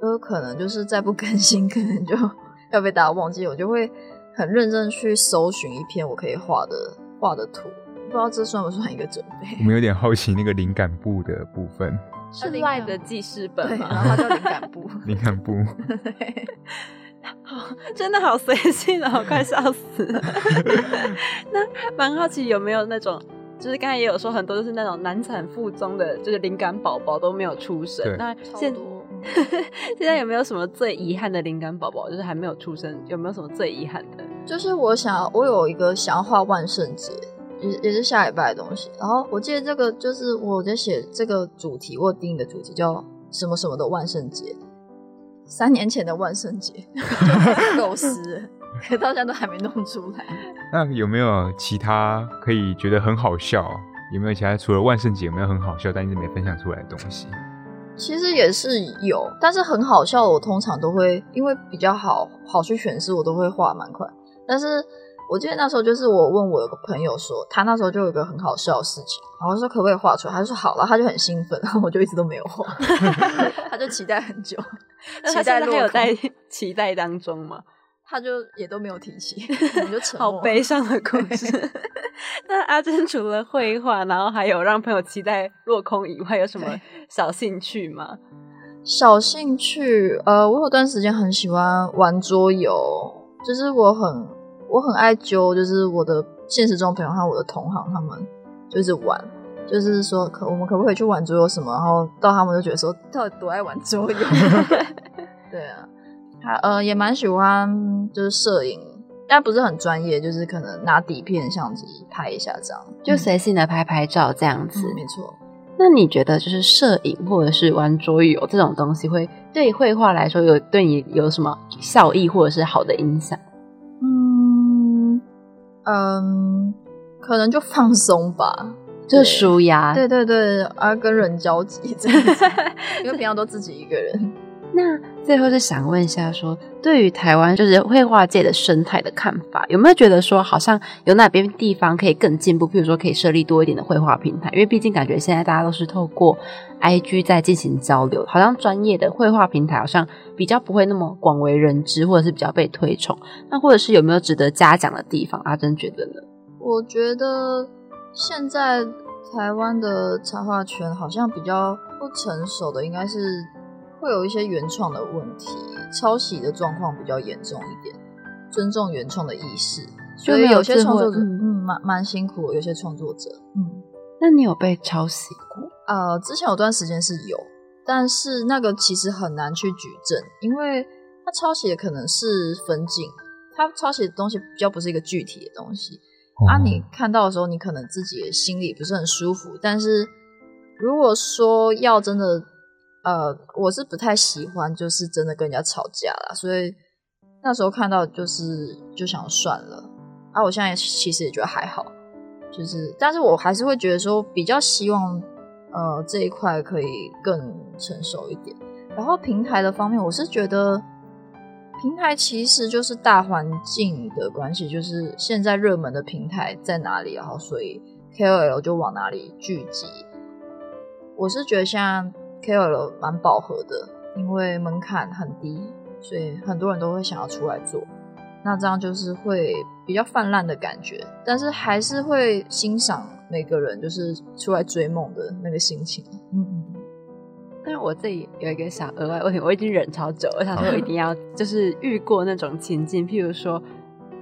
S4: 有可能就是再不更新，可能就 要被大家忘记。我就会很认真去搜寻一篇我可以画的画的图，不知道这算不算一个准备？
S3: 我们有点好奇那个灵感部的部分，
S1: 是另外的记事本
S4: 嘛？然后它叫灵感部，
S3: 灵感部，
S1: 好，真的好随性啊，快笑死了。那蛮好奇有没有那种。就是刚才也有说很多就是那种难产腹中的，就是灵感宝宝都没有出生。那现现在有没有什么最遗憾的灵感宝宝？就是还没有出生，有没有什么最遗憾的？
S4: 就是我想，我有一个想要画万圣节，也也是下礼拜的东西。然后我记得这个就是我在写这个主题，我定的主题叫什么什么的万圣节，三年前的万圣节，构思。可到现在都还没弄出来。
S3: 那有没有其他可以觉得很好笑？有没有其他除了万圣节有没有很好笑但一直没分享出来的东西？
S4: 其实也是有，但是很好笑我通常都会因为比较好好去诠释，我都会画蛮快。但是我记得那时候就是我问我有个朋友说，他那时候就有一个很好笑的事情，然后说可不可以画出来？他就说好了，他就很兴奋，然后我就一直都没有画，他就期待很久，
S1: 期待还有在期待当中嘛？
S4: 他就也都没有提起，我就沉
S1: 默。好悲伤的故事。那阿珍除了绘画，然后还有让朋友期待落空以外，有什么小兴趣吗？
S4: 小兴趣，呃，我有段时间很喜欢玩桌游，就是我很我很爱揪，就是我的现实中朋友和我的同行他们就是玩，就是说可我们可不可以去玩桌游什么？然后到他们就觉得说，到底多爱玩桌游？对啊。他呃也蛮喜欢，就是摄影，但不是很专业，就是可能拿底片相机拍一下这样，
S1: 就随性的拍拍照这样子。
S4: 没错。
S1: 那你觉得就是摄影或者是玩桌游这种东西，会对绘画来说有对你有什么效益或者是好的影响？
S4: 嗯嗯，可能就放松吧，
S1: 就舒压。
S4: 对对对，而跟人交集这样子，因为平常都自己一个人。
S1: 那最后是想问一下，说对于台湾就是绘画界的生态的看法，有没有觉得说好像有哪边地方可以更进步？譬如说可以设立多一点的绘画平台，因为毕竟感觉现在大家都是透过 IG 在进行交流，好像专业的绘画平台好像比较不会那么广为人知，或者是比较被推崇。那或者是有没有值得嘉奖的地方？阿珍觉得呢？
S4: 我觉得现在台湾的插画圈好像比较不成熟的，应该是。会有一些原创的问题，抄袭的状况比较严重一点。尊重原创的意识，所以有些创作者嗯蛮蛮辛苦。有些创作者嗯，
S1: 那你有被抄袭过？
S4: 呃，之前有段时间是有，但是那个其实很难去举证，因为他抄袭的可能是分镜，他抄袭的东西比较不是一个具体的东西啊。你看到的时候，你可能自己心里不是很舒服，但是如果说要真的。呃，我是不太喜欢，就是真的跟人家吵架啦，所以那时候看到就是就想算了啊。我现在其实也觉得还好，就是但是我还是会觉得说比较希望呃这一块可以更成熟一点。然后平台的方面，我是觉得平台其实就是大环境的关系，就是现在热门的平台在哪里，然后所以 KOL 就往哪里聚集。我是觉得像 KOL 蛮饱和的，因为门槛很低，所以很多人都会想要出来做。那这样就是会比较泛滥的感觉，但是还是会欣赏每个人就是出来追梦的那个心情。嗯嗯。
S1: 但是我自己有一个小额外问题，我已经忍超久，我想说我一定要就是遇过那种情境，譬如说。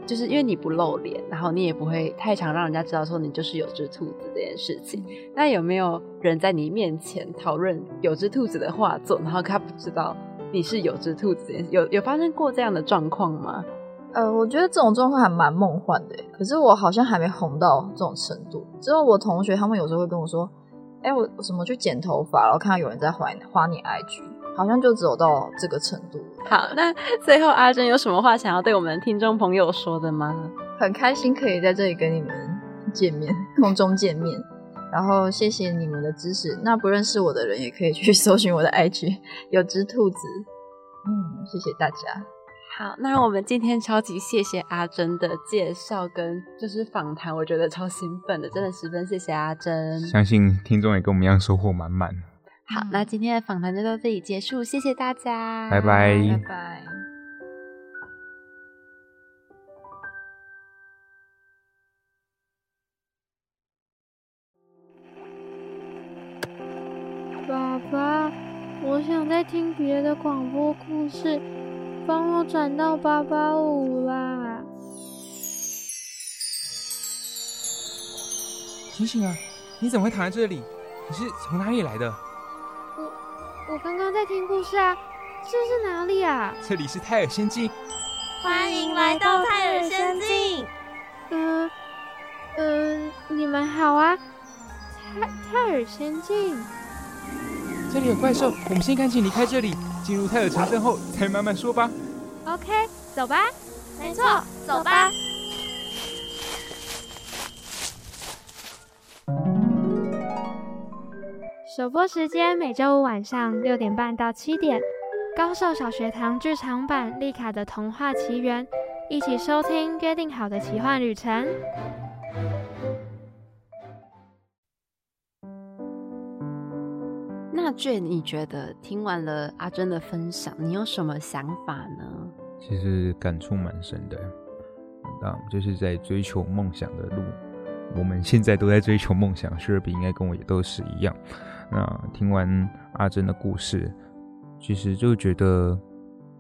S1: 就是因为你不露脸，然后你也不会太常让人家知道说你就是有只兔子这件事情。那有没有人在你面前讨论有只兔子的画作，然后他不知道你是有只兔子？有有发生过这样的状况吗？
S4: 呃，我觉得这种状况还蛮梦幻的，可是我好像还没红到这种程度。之后我同学他们有时候会跟我说：“哎，我什么去剪头发，然后看到有人在怀花你 IG。”好像就走到这个程度。
S1: 好，那最后阿珍有什么话想要对我们听众朋友说的吗？
S4: 很开心可以在这里跟你们见面，空中见面。然后谢谢你们的支持。那不认识我的人也可以去搜寻我的 IG，有只兔子。嗯，谢谢大家。
S1: 好，那我们今天超级谢谢阿珍的介绍跟就是访谈，我觉得超兴奋的，真的十分谢谢阿珍。
S3: 相信听众也跟我们一样收获满满。
S1: 好，那今天的访谈就到这里结束，谢谢大家，
S3: 拜拜，
S4: 拜拜。
S5: 爸爸，我想再听别的广播故事，帮我转到八八五啦。
S6: 醒醒啊！你怎么会躺在这里？你是从哪里来的？
S5: 我刚刚在听故事啊，这是哪里啊？
S6: 这里是泰尔仙境，
S7: 欢迎来到泰尔仙境。
S5: 嗯嗯，你们好啊，泰泰尔仙境。
S6: 这里有怪兽，我们先赶紧离开这里，进入泰尔城镇后再慢慢说吧。
S5: OK，走吧。
S7: 没错，走吧。
S5: 首播时间每周五晚上六点半到七点，高寿小学堂剧场版《丽卡的童话奇缘》，一起收听约定好的奇幻旅程。
S1: 那卷，你觉得听完了阿珍的分享，你有什么想法呢？
S3: 其实感触蛮深的，啊，就是在追求梦想的路，我们现在都在追求梦想，薛尔比应该跟我也都是一样。那听完阿珍的故事，其实就觉得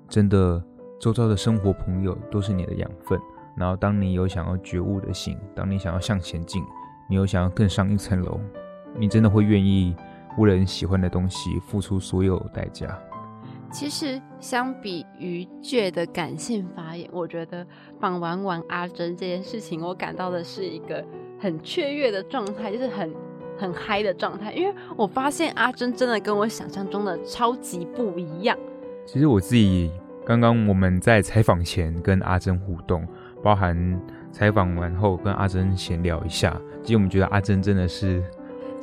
S3: 真的，周遭的生活朋友都是你的养分。然后，当你有想要觉悟的心，当你想要向前进，你有想要更上一层楼，你真的会愿意为了你喜欢的东西付出所有代价。
S1: 其实，相比于倔的感性发言，我觉得访完完阿珍这件事情，我感到的是一个很雀跃的状态，就是很。很嗨的状态，因为我发现阿珍真的跟我想象中的超级不一样。
S3: 其实我自己刚刚我们在采访前跟阿珍互动，包含采访完后跟阿珍闲聊一下，其实我们觉得阿珍真的是。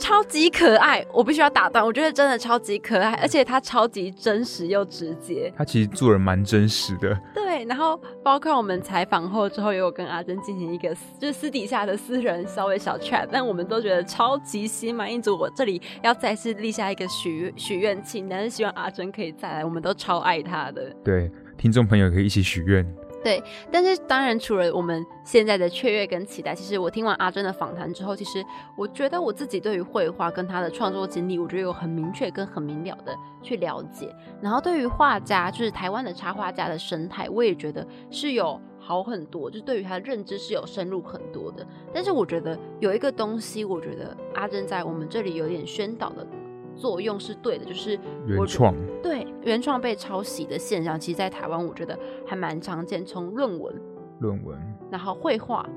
S1: 超级可爱，我必须要打断。我觉得真的超级可爱，而且他超级真实又直接。
S3: 他其实做人蛮真实的。
S1: 对，然后包括我们采访后之后，也有跟阿珍进行一个就是私底下的私人稍微小 chat，但我们都觉得超级心满意足。我这里要再次立下一个许许愿清单，是希望阿珍可以再来，我们都超爱他的。
S3: 对，听众朋友可以一起许愿。
S1: 对，但是当然，除了我们现在的雀跃跟期待，其实我听完阿珍的访谈之后，其实我觉得我自己对于绘画跟他的创作经历，我觉得有很明确跟很明了的去了解。然后对于画家，就是台湾的插画家的生态，我也觉得是有好很多，就对于他的认知是有深入很多的。但是我觉得有一个东西，我觉得阿珍在我们这里有点宣导的。作用是对的，就是
S3: 原创
S1: 对原创被抄袭的现象，其实，在台湾我觉得还蛮常见。从论文、
S3: 论文，
S1: 然后绘画，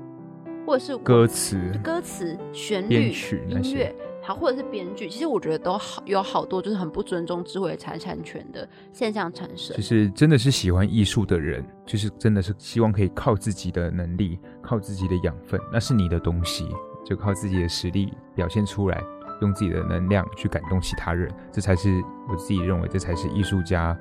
S1: 或者是
S3: 歌词、
S1: 歌词、旋律、音乐，好，或者是编剧，其实我觉得都好有好多就是很不尊重智慧财产权的现象产生。
S3: 就是真的是喜欢艺术的人，就是真的是希望可以靠自己的能力，靠自己的养分，那是你的东西，就靠自己的实力表现出来，用自己的能量去感动其他人，这才是我自己认为这才是艺术家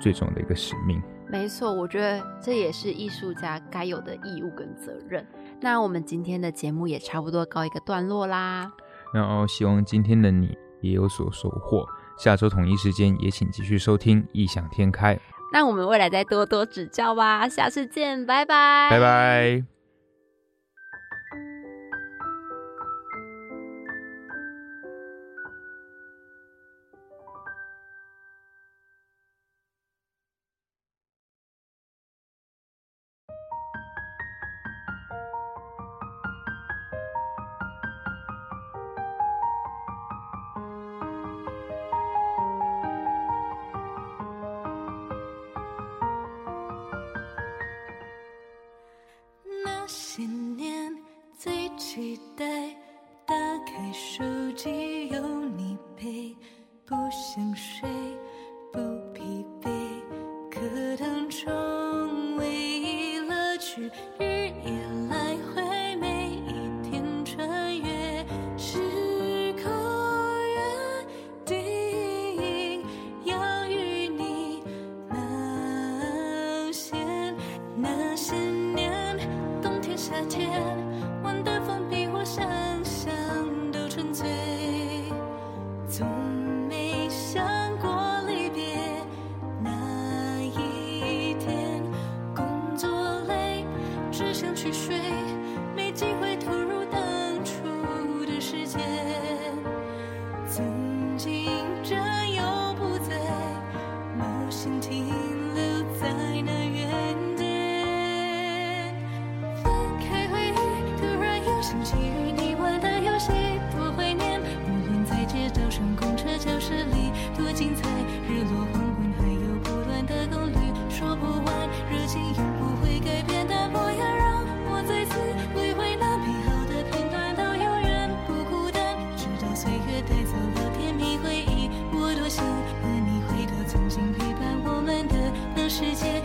S3: 最重要的一个使命。
S1: 没错，我觉得这也是艺术家该有的义务跟责任。那我们今天的节目也差不多告一个段落啦。
S3: 然后希望今天的你也有所收获。下周同一时间也请继续收听《异想天开》。
S1: 那我们未来再多多指教吧。下次见，拜拜，
S3: 拜拜。
S8: して世界